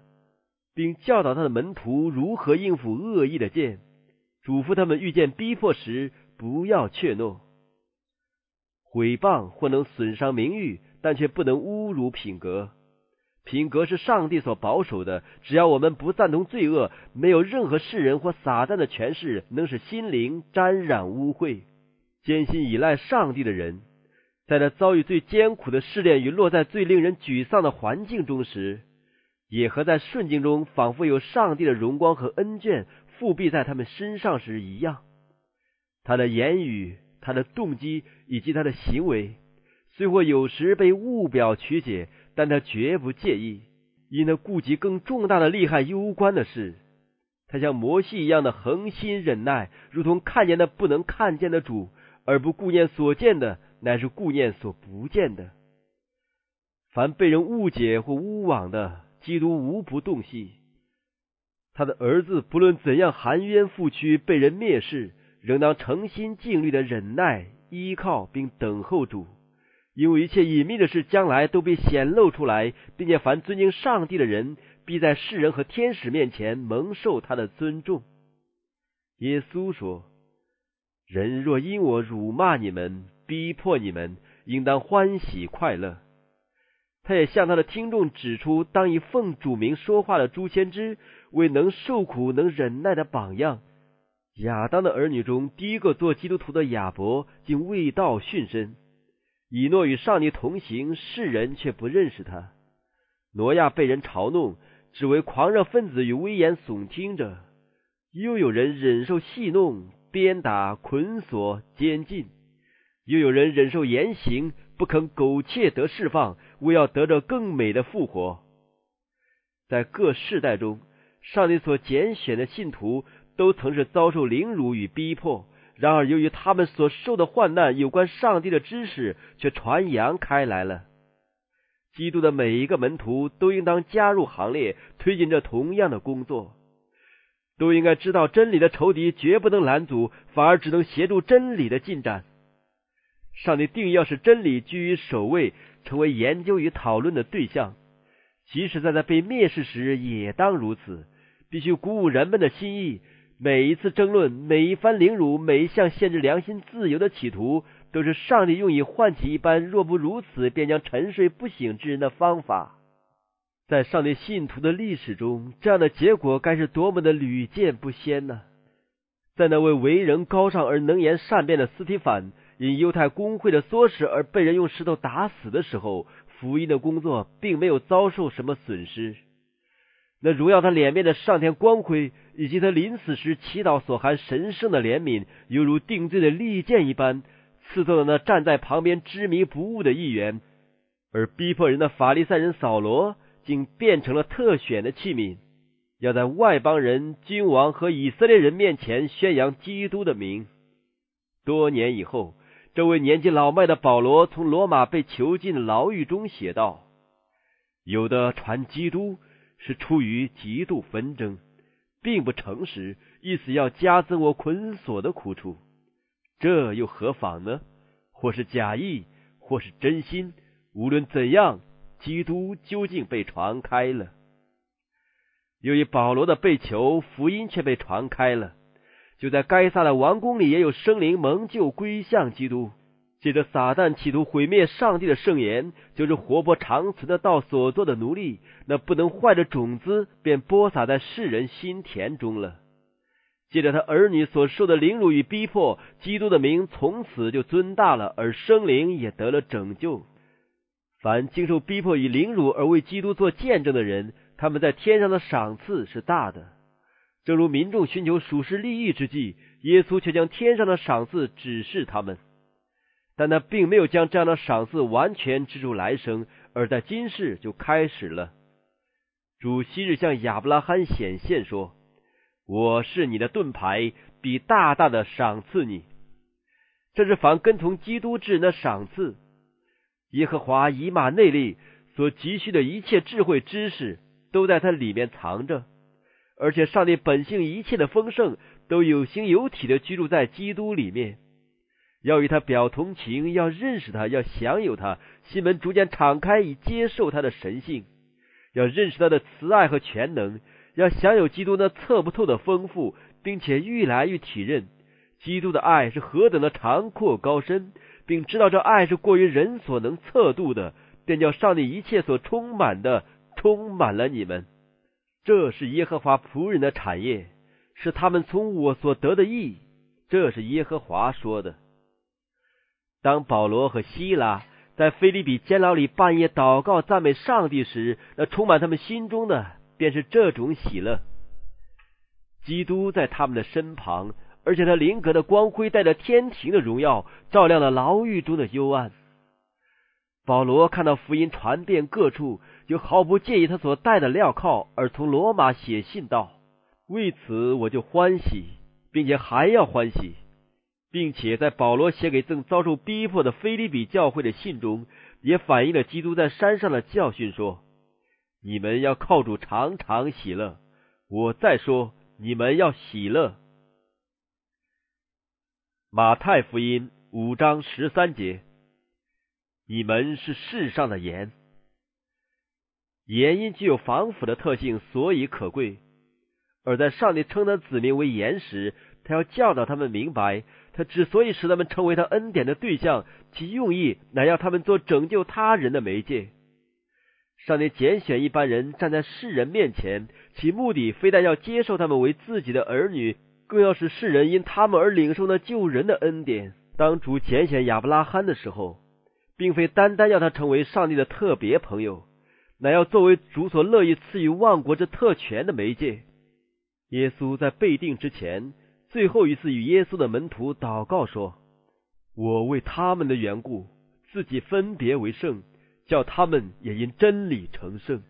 并教导他的门徒如何应付恶意的剑，嘱咐他们遇见逼迫时不要怯懦。毁谤或能损伤名誉，但却不能侮辱品格。品格是上帝所保守的，只要我们不赞同罪恶，没有任何世人或撒旦的权势能使心灵沾染污秽。坚信依赖上帝的人，在那遭遇最艰苦的试炼与落在最令人沮丧的环境中时，也和在顺境中仿佛有上帝的荣光和恩眷复辟在他们身上时一样。他的言语、他的动机以及他的行为，虽或有时被误表曲解。但他绝不介意，因他顾及更重大的利害攸关的事。他像摩西一样的恒心忍耐，如同看见那不能看见的主，而不顾念所见的，乃是顾念所不见的。凡被人误解或诬枉的，基督无不动心。他的儿子不论怎样含冤负屈，被人蔑视，仍当诚心尽力的忍耐、依靠并等候主。因为一切隐秘的事将来都被显露出来，并且凡尊敬上帝的人，必在世人和天使面前蒙受他的尊重。耶稣说：“人若因我辱骂你们、逼迫你们，应当欢喜快乐。”他也向他的听众指出，当以奉主名说话的诸先知为能受苦、能忍耐的榜样。亚当的儿女中，第一个做基督徒的亚伯，竟未道殉身。以诺与上帝同行，世人却不认识他。挪亚被人嘲弄，只为狂热分子与危言耸听着；又有人忍受戏弄、鞭打、捆锁、监禁；又有人忍受严刑，不肯苟且得释放，为要得着更美的复活。在各世代中，上帝所拣选的信徒，都曾是遭受凌辱与逼迫。然而，由于他们所受的患难，有关上帝的知识却传扬开来了。基督的每一个门徒都应当加入行列，推进这同样的工作。都应该知道，真理的仇敌绝不能拦阻，反而只能协助真理的进展。上帝定要使真理居于首位，成为研究与讨论的对象。即使在他被蔑视时，也当如此。必须鼓舞人们的心意。每一次争论，每一番凌辱，每一项限制良心自由的企图，都是上帝用以唤起一般若不如此便将沉睡不醒之人的方法。在上帝信徒的历史中，这样的结果该是多么的屡见不鲜呢？在那位为人高尚而能言善辩的斯提凡因犹太公会的唆使而被人用石头打死的时候，福音的工作并没有遭受什么损失。那荣耀他脸面的上天光辉，以及他临死时祈祷所含神圣的怜悯，犹如定罪的利剑一般，刺痛了那站在旁边执迷不悟的议员，而逼迫人的法利赛人扫罗，竟变成了特选的器皿。要在外邦人、君王和以色列人面前宣扬基督的名。多年以后，这位年纪老迈的保罗从罗马被囚禁牢狱中写道：“有的传基督是出于极度纷争，并不诚实，意思要加增我捆锁的苦处。这又何妨呢？或是假意，或是真心，无论怎样，基督究竟被传开了。”由于保罗的被囚，福音却被传开了。就在该撒的王宫里，也有生灵蒙救归向基督。借着撒旦企图毁灭上帝的圣言，就是活泼长存的道所做的奴隶，那不能坏的种子便播撒在世人心田中了。借着他儿女所受的凌辱与逼迫，基督的名从此就尊大了，而生灵也得了拯救。凡经受逼迫与凌辱而为基督做见证的人。他们在天上的赏赐是大的，正如民众寻求属实利益之际，耶稣却将天上的赏赐指示他们。但他并没有将这样的赏赐完全置入来生，而在今世就开始了。主昔日向亚伯拉罕显现说：“我是你的盾牌，必大大的赏赐你。”这是凡跟从基督之人的赏赐。耶和华以马内利所急需的一切智慧知识。都在它里面藏着，而且上帝本性一切的丰盛都有形有体的居住在基督里面。要与他表同情，要认识他，要享有他，心门逐渐敞开以接受他的神性，要认识他的慈爱和全能，要享有基督那测不透的丰富，并且愈来愈体认基督的爱是何等的长阔高深，并知道这爱是过于人所能测度的，便叫上帝一切所充满的。充满了你们，这是耶和华仆人的产业，是他们从我所得的益。这是耶和华说的。当保罗和希拉在菲利比监牢里半夜祷告赞美上帝时，那充满他们心中的便是这种喜乐。基督在他们的身旁，而且他灵格的光辉带着天庭的荣耀，照亮了牢狱中的幽暗。保罗看到福音传遍各处。就毫不介意他所带的镣铐，而从罗马写信道：“为此我就欢喜，并且还要欢喜，并且在保罗写给正遭受逼迫的菲利比教会的信中，也反映了基督在山上的教训，说：你们要靠主常常喜乐。我再说，你们要喜乐。”马太福音五章十三节：你们是世上的盐。盐因具有防腐的特性，所以可贵。而在上帝称他子民为盐时，他要教导他们明白，他之所以使他们成为他恩典的对象，其用意乃要他们做拯救他人的媒介。上帝拣选一般人站在世人面前，其目的非但要接受他们为自己的儿女，更要使世人因他们而领受那救人的恩典。当主拣选亚伯拉罕的时候，并非单单要他成为上帝的特别朋友。乃要作为主所乐意赐予万国之特权的媒介。耶稣在被定之前，最后一次与耶稣的门徒祷告说：“我为他们的缘故，自己分别为圣，叫他们也因真理成圣。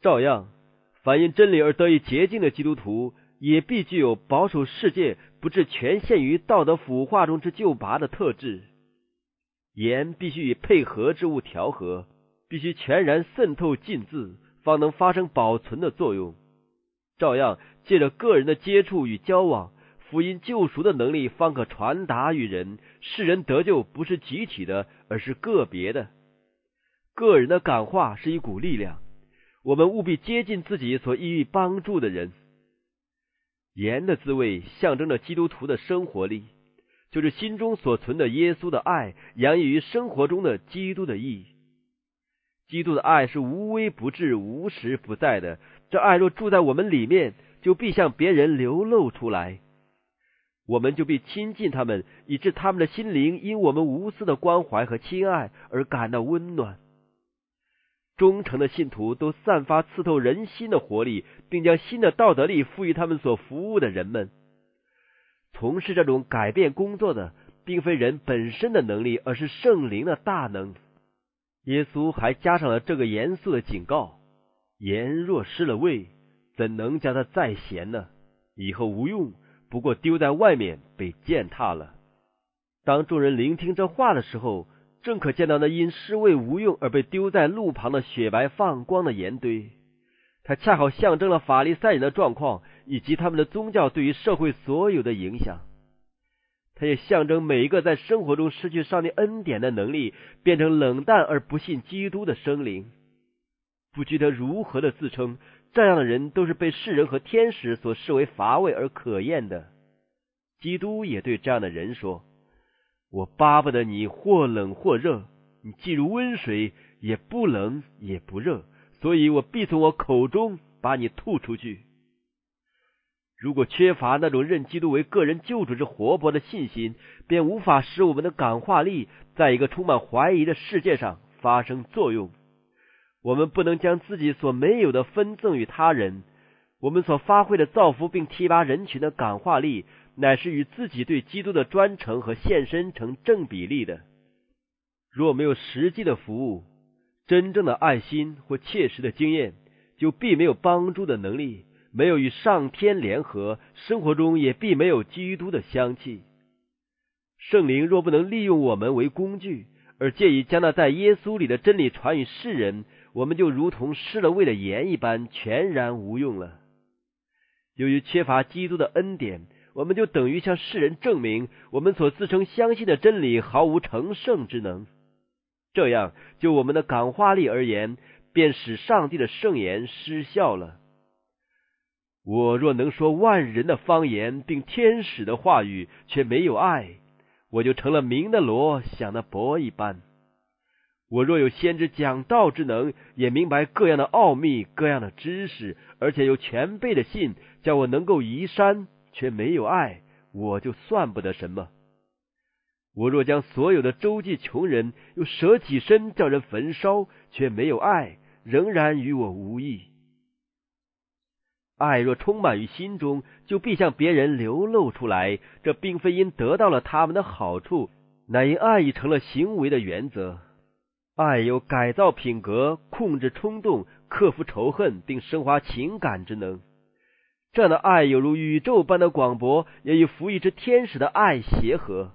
照样，凡因真理而得以洁净的基督徒，也必具有保守世界不致全陷于道德腐化中之旧拔的特质。盐必须与配合之物调和。”必须全然渗透进字，方能发生保存的作用。照样，借着个人的接触与交往，福音救赎的能力方可传达于人。世人得救不是集体的，而是个别的。个人的感化是一股力量，我们务必接近自己所意欲帮助的人。盐的滋味象征着基督徒的生活力，就是心中所存的耶稣的爱，洋溢于生活中的基督的意义。基督的爱是无微不至、无时不在的。这爱若住在我们里面，就必向别人流露出来。我们就必亲近他们，以致他们的心灵因我们无私的关怀和亲爱而感到温暖。忠诚的信徒都散发刺透人心的活力，并将新的道德力赋予他们所服务的人们。从事这种改变工作的，并非人本身的能力，而是圣灵的大能。耶稣还加上了这个严肃的警告：盐若失了味，怎能将它再咸呢？以后无用，不过丢在外面被践踏了。当众人聆听这话的时候，正可见到那因失味无用而被丢在路旁的雪白放光的盐堆，它恰好象征了法利赛人的状况以及他们的宗教对于社会所有的影响。它也象征每一个在生活中失去上帝恩典的能力，变成冷淡而不信基督的生灵。不觉得如何的自称，这样的人都是被世人和天使所视为乏味而可厌的。基督也对这样的人说。我巴不得你或冷或热，你既如温水，也不冷也不热，所以我必从我口中把你吐出去。如果缺乏那种认基督为个人救主之活泼的信心，便无法使我们的感化力在一个充满怀疑的世界上发生作用。我们不能将自己所没有的分赠与他人，我们所发挥的造福并提拔人群的感化力。乃是与自己对基督的专诚和献身成正比例的。若没有实际的服务、真正的爱心或切实的经验，就必没有帮助的能力；没有与上天联合，生活中也必没有基督的香气。圣灵若不能利用我们为工具，而借以将那在耶稣里的真理传与世人，我们就如同失了味的盐一般，全然无用了。由于缺乏基督的恩典。我们就等于向世人证明，我们所自称相信的真理毫无成圣之能。这样，就我们的感化力而言，便使上帝的圣言失效了。我若能说万人的方言，并天使的话语，却没有爱，我就成了明的罗，想的博一般。我若有先知讲道之能，也明白各样的奥秘、各样的知识，而且有全辈的信，叫我能够移山。却没有爱，我就算不得什么。我若将所有的周济穷人，又舍己身叫人焚烧，却没有爱，仍然与我无异。爱若充满于心中，就必向别人流露出来。这并非因得到了他们的好处，乃因爱已成了行为的原则。爱有改造品格、控制冲动、克服仇恨，并升华情感之能。这样的爱有如宇宙般的广博，也与服役之天使的爱协和。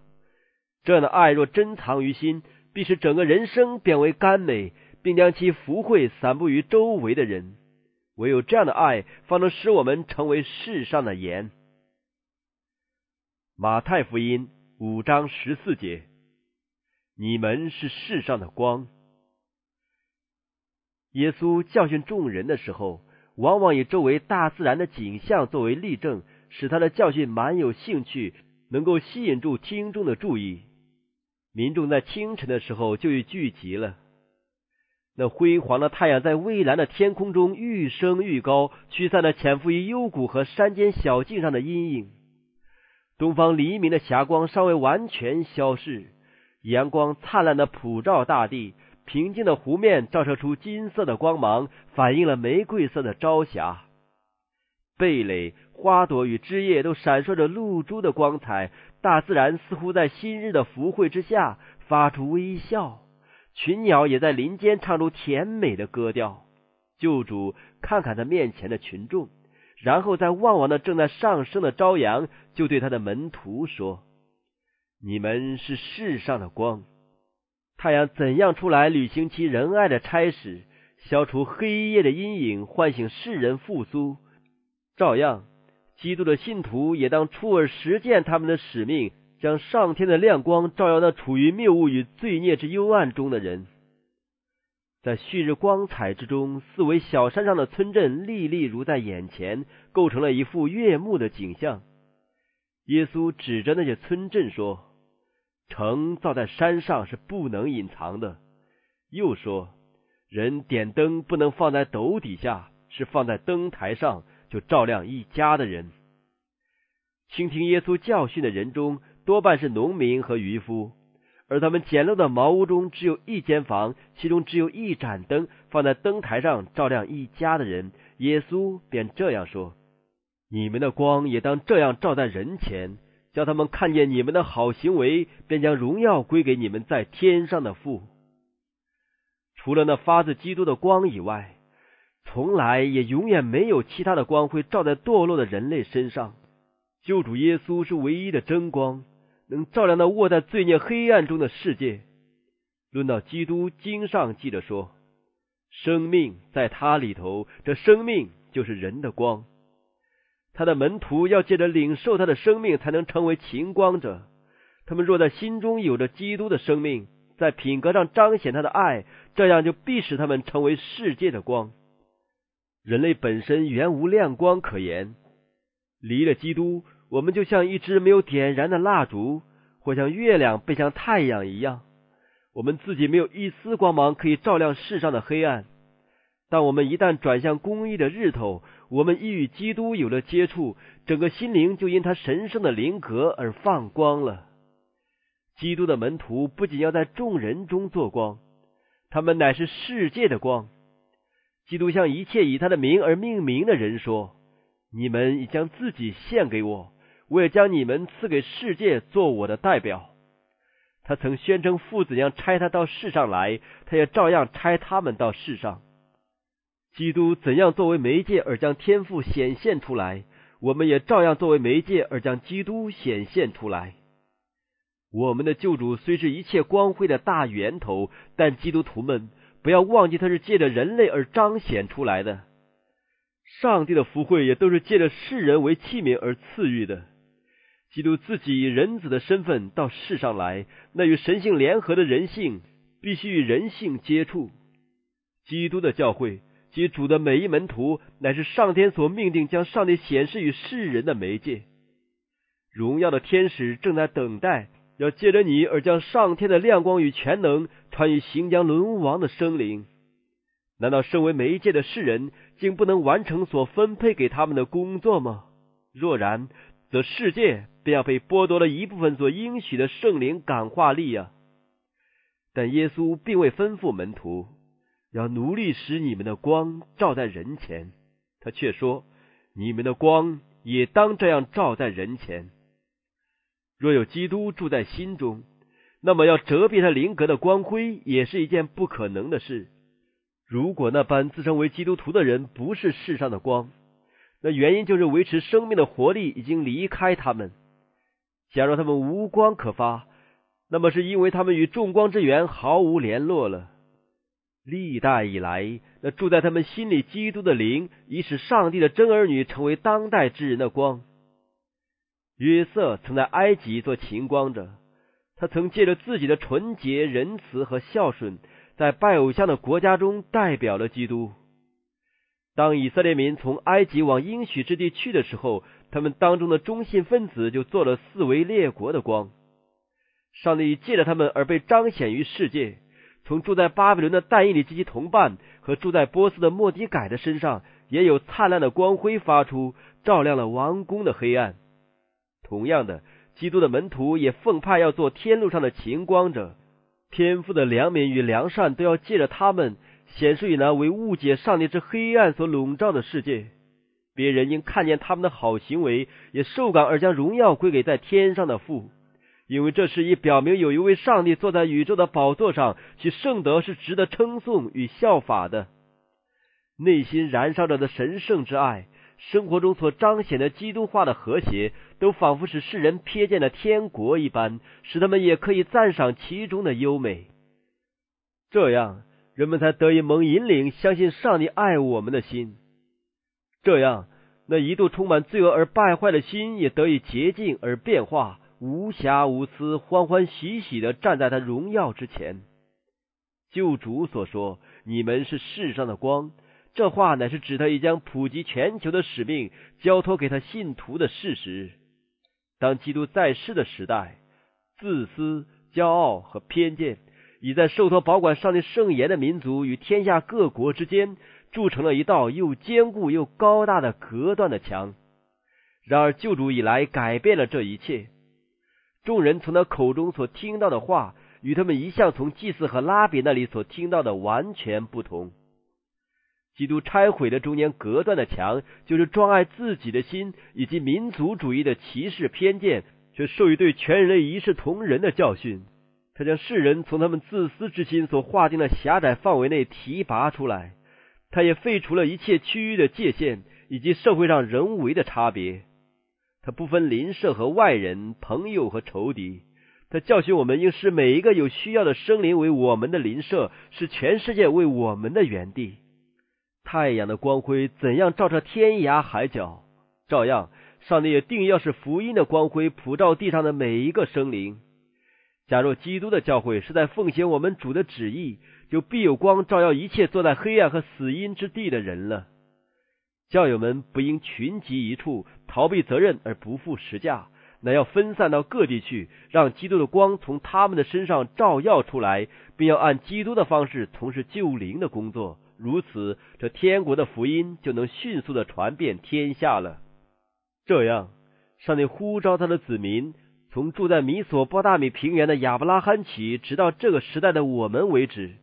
这样的爱若珍藏于心，必使整个人生变为甘美，并将其福惠散布于周围的人。唯有这样的爱，方能使我们成为世上的盐。马太福音五章十四节：你们是世上的光。耶稣教训众人的时候。往往以周围大自然的景象作为例证，使他的教训蛮有兴趣，能够吸引住听众的注意。民众在清晨的时候就已聚集了。那辉煌的太阳在蔚蓝的天空中愈升愈高，驱散了潜伏于幽谷和山间小径上的阴影。东方黎明的霞光尚未完全消逝，阳光灿烂的普照大地。平静的湖面照射出金色的光芒，反映了玫瑰色的朝霞。蓓蕾、花朵与枝叶都闪烁着露珠的光彩，大自然似乎在新日的福慧之下发出微笑。群鸟也在林间唱出甜美的歌调。救主看看他面前的群众，然后在望望那正在上升的朝阳，就对他的门徒说：“你们是世上的光。”太阳怎样出来履行其仁爱的差使，消除黑夜的阴影，唤醒世人复苏？照样，基督的信徒也当出而实践他们的使命，将上天的亮光照耀那处于谬误与罪孽之幽暗中的人。在旭日光彩之中，四围小山上的村镇历历如在眼前，构成了一幅悦目的景象。耶稣指着那些村镇说。城造在山上是不能隐藏的。又说，人点灯不能放在斗底下，是放在灯台上，就照亮一家的人。倾听耶稣教训的人中，多半是农民和渔夫，而他们简陋的茅屋中只有一间房，其中只有一盏灯，放在灯台上照亮一家的人。耶稣便这样说：“你们的光也当这样照在人前，叫他们看见你们的好行为，便将荣耀归给你们在天上的父。除了那发自基督的光以外，从来也永远没有其他的光会照在堕落的人类身上。救主耶稣是唯一的真光，能照亮那卧在罪孽黑暗中的世界。论到基督，经上记着说。”生命在他里头，这生命就是人的光。他的门徒要借着领受他的生命，才能成为晴光者。他们若在心中有着基督的生命，在品格上彰显他的爱，这样就必使他们成为世界的光。人类本身原无亮光可言，离了基督，我们就像一支没有点燃的蜡烛，或像月亮背向太阳一样。我们自己没有一丝光芒可以照亮世上的黑暗，但我们一旦转向公义的日头，我们一与基督有了接触，整个心灵就因他神圣的灵格而放光了。基督的门徒不仅要在众人中做光，他们乃是世界的光。基督向一切以他的名而命名的人说：“你们已将自己献给我，我也将你们赐给世界，做我的代表。”他曾宣称父子将差他到世上来，他也照样差他们到世上。基督怎样作为媒介而将天赋显现出来，我们也照样作为媒介而将基督显现出来。我们的救主虽是一切光辉的大源头，但基督徒们不要忘记他是借着人类而彰显出来的。上帝的福惠也都是借着世人为器皿而赐予的。基督自己以人子的身份到世上来，那与神性联合的人性必须与人性接触。基督的教会及主的每一门徒，乃是上天所命定将上帝显示与世人的媒介。荣耀的天使正在等待，要借着你而将上天的亮光与全能传与行将沦亡的生灵。难道身为媒介的世人，竟不能完成所分配给他们的工作吗？若然，则世界。便要被剥夺了一部分所应许的圣灵感化力啊！但耶稣并未吩咐门徒要努力使你们的光照在人前，他却说：“你们的光也当这样照在人前。若有基督住在心中，那么要折蔽他灵格的光辉，也是一件不可能的事。如果那般自称为基督徒的人不是世上的光，那原因就是维持生命的活力已经离开他们。”假如他们无光可发，那么是因为他们与众光之源毫无联络了。历代以来，那住在他们心里基督的灵，已使上帝的真儿女成为当代之人的光。约瑟曾在埃及做勤光者，他曾借着自己的纯洁、仁慈和孝顺，在拜偶像的国家中代表了基督。当以色列民从埃及往应许之地去的时候，他们当中的中信分子就做了四维列国的光，上帝借着他们而被彰显于世界。从住在巴比伦的但以里及其同伴和住在波斯的莫迪改的身上，也有灿烂的光辉发出，照亮了王宫的黑暗。同样的，基督的门徒也奉派要做天路上的晴光者，天赋的良民与良善都要借着他们显示于那为误解上帝之黑暗所笼罩的世界。别人因看见他们的好行为，也受感而将荣耀归给在天上的父，因为这是以表明有一位上帝坐在宇宙的宝座上，其圣德是值得称颂与效法的。内心燃烧着的神圣之爱，生活中所彰显的基督化的和谐，都仿佛使世人瞥见了天国一般，使他们也可以赞赏其中的优美。这样，人们才得以蒙引领，相信上帝爱我们的心。这样，那一度充满罪恶而败坏的心也得以洁净而变化，无瑕无疵，欢欢喜喜的站在他荣耀之前。救主所说：“你们是世上的光。”这话乃是指他已将普及全球的使命交托给他信徒的事实。当基督在世的时代，自私、骄傲和偏见已在受托保管上帝圣言的民族与天下各国之间。筑成了一道又坚固又高大的隔断的墙，然而救主以来改变了这一切。众人从他口中所听到的话，与他们一向从祭司和拉比那里所听到的完全不同。基督拆毁了中间隔断的墙，就是专爱自己的心以及民族主义的歧视偏见，却授予对全人类一视同仁的教训。他将世人从他们自私之心所划定的狭窄范围内提拔出来，他也废除了一切区域的界限以及社会上人为的差别。他不分邻舍和外人、朋友和仇敌。他教训我们，应视每一个有需要的生灵为我们的邻舍，是全世界为我们的园地。太阳的光辉怎样照射天涯海角，照样，上帝也定要是福音的光辉普照地上的每一个生灵。假若基督的教会是在奉行我们主的旨意，就必有光照耀一切坐在黑暗和死荫之地的人了。教友们不应群集一处，逃避责任而不负实价，乃要分散到各地去，让基督的光从他们的身上照耀出来，并要按基督的方式从事救灵的工作。如此，这天国的福音就能迅速的传遍天下了。这样，上帝呼召他的子民，从住在米索波大米平原的亚伯拉罕起，直到这个时代的我们为止，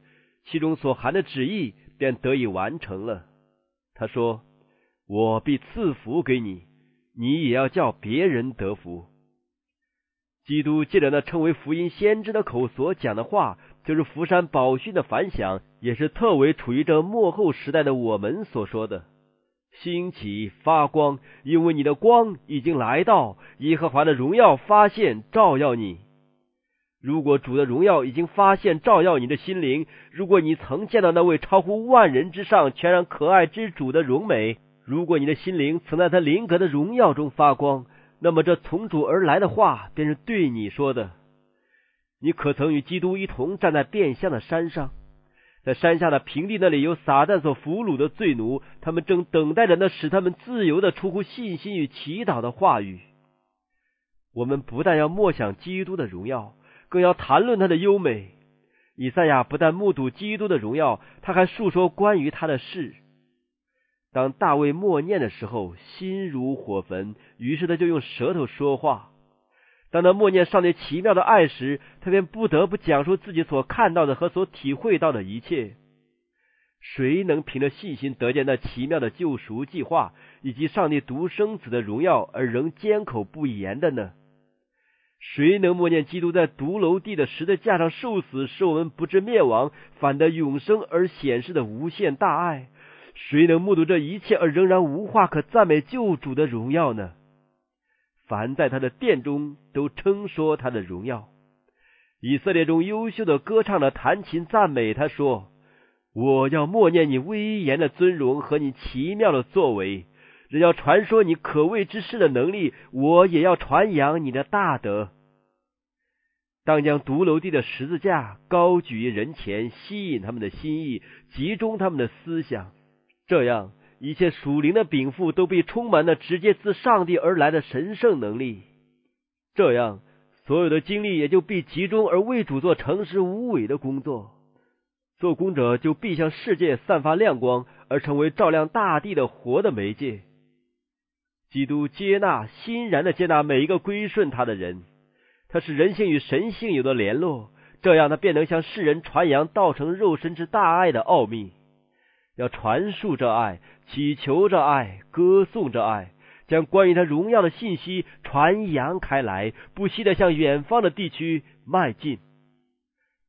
其中所含的旨意便得以完成了。他说。我必赐福给你，你也要叫别人得福。基督借着那称为福音先知的口所讲的话，就是福山宝训的反响，也是特为处于这幕后时代的我们所说的：兴起发光，因为你的光已经来到，耶和华的荣耀发现照耀你。如果主的荣耀已经发现照耀你的心灵，如果你曾见到那位超乎万人之上、全然可爱之主的荣美。如果你的心灵曾在他灵格的荣耀中发光，那么这从主而来的话便是对你说的。你可曾与基督一同站在变相的山上，在山下的平地那里有撒旦所俘虏的罪奴，他们正等待着那使他们自由的出乎信心与祈祷的话语。我们不但要默想基督的荣耀，更要谈论他的优美。以赛亚不但目睹基督的荣耀，他还述说关于他的事。当大卫默念的时候，心如火焚，于是他就用舌头说话。当他默念上帝奇妙的爱时，他便不得不讲述自己所看到的和所体会到的一切。谁能凭着信心得见那奇妙的救赎计划，以及上帝独生子的荣耀而仍缄口不言的呢？谁能默念基督在独楼地的十字架上受死，使我们不至灭亡，反得永生而显示的无限大爱？谁能目睹这一切而仍然无话可赞美救主的荣耀呢？凡在他的殿中都称说他的荣耀。以色列中优秀的歌唱的弹琴赞美他说：“我要默念你威严的尊荣和你奇妙的作为，人要传说你可畏之事的能力，我也要传扬你的大德。当将独楼地的十字架高举于人前，吸引他们的心意，集中他们的思想。”这样，一切属灵的禀赋都被充满了直接自上帝而来的神圣能力。这样，所有的精力也就必集中而为主做诚实无伪的工作。做工者就必向世界散发亮光，而成为照亮大地的活的媒介。基督接纳、欣然的接纳每一个归顺他的人，他使人性与神性有了联络，这样他便能向世人传扬道成肉身之大爱的奥秘。要传述这爱，祈求这爱，歌颂这爱，将关于他荣耀的信息传扬开来，不惜的向远方的地区迈进，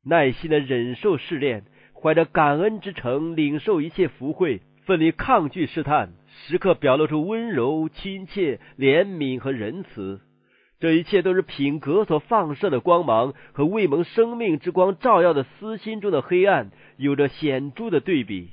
耐心的忍受试炼，怀着感恩之诚领受一切福惠，奋力抗拒试探，时刻表露出温柔、亲切、怜悯和仁慈。这一切都是品格所放射的光芒，和未蒙生命之光照耀的私心中的黑暗有着显著的对比。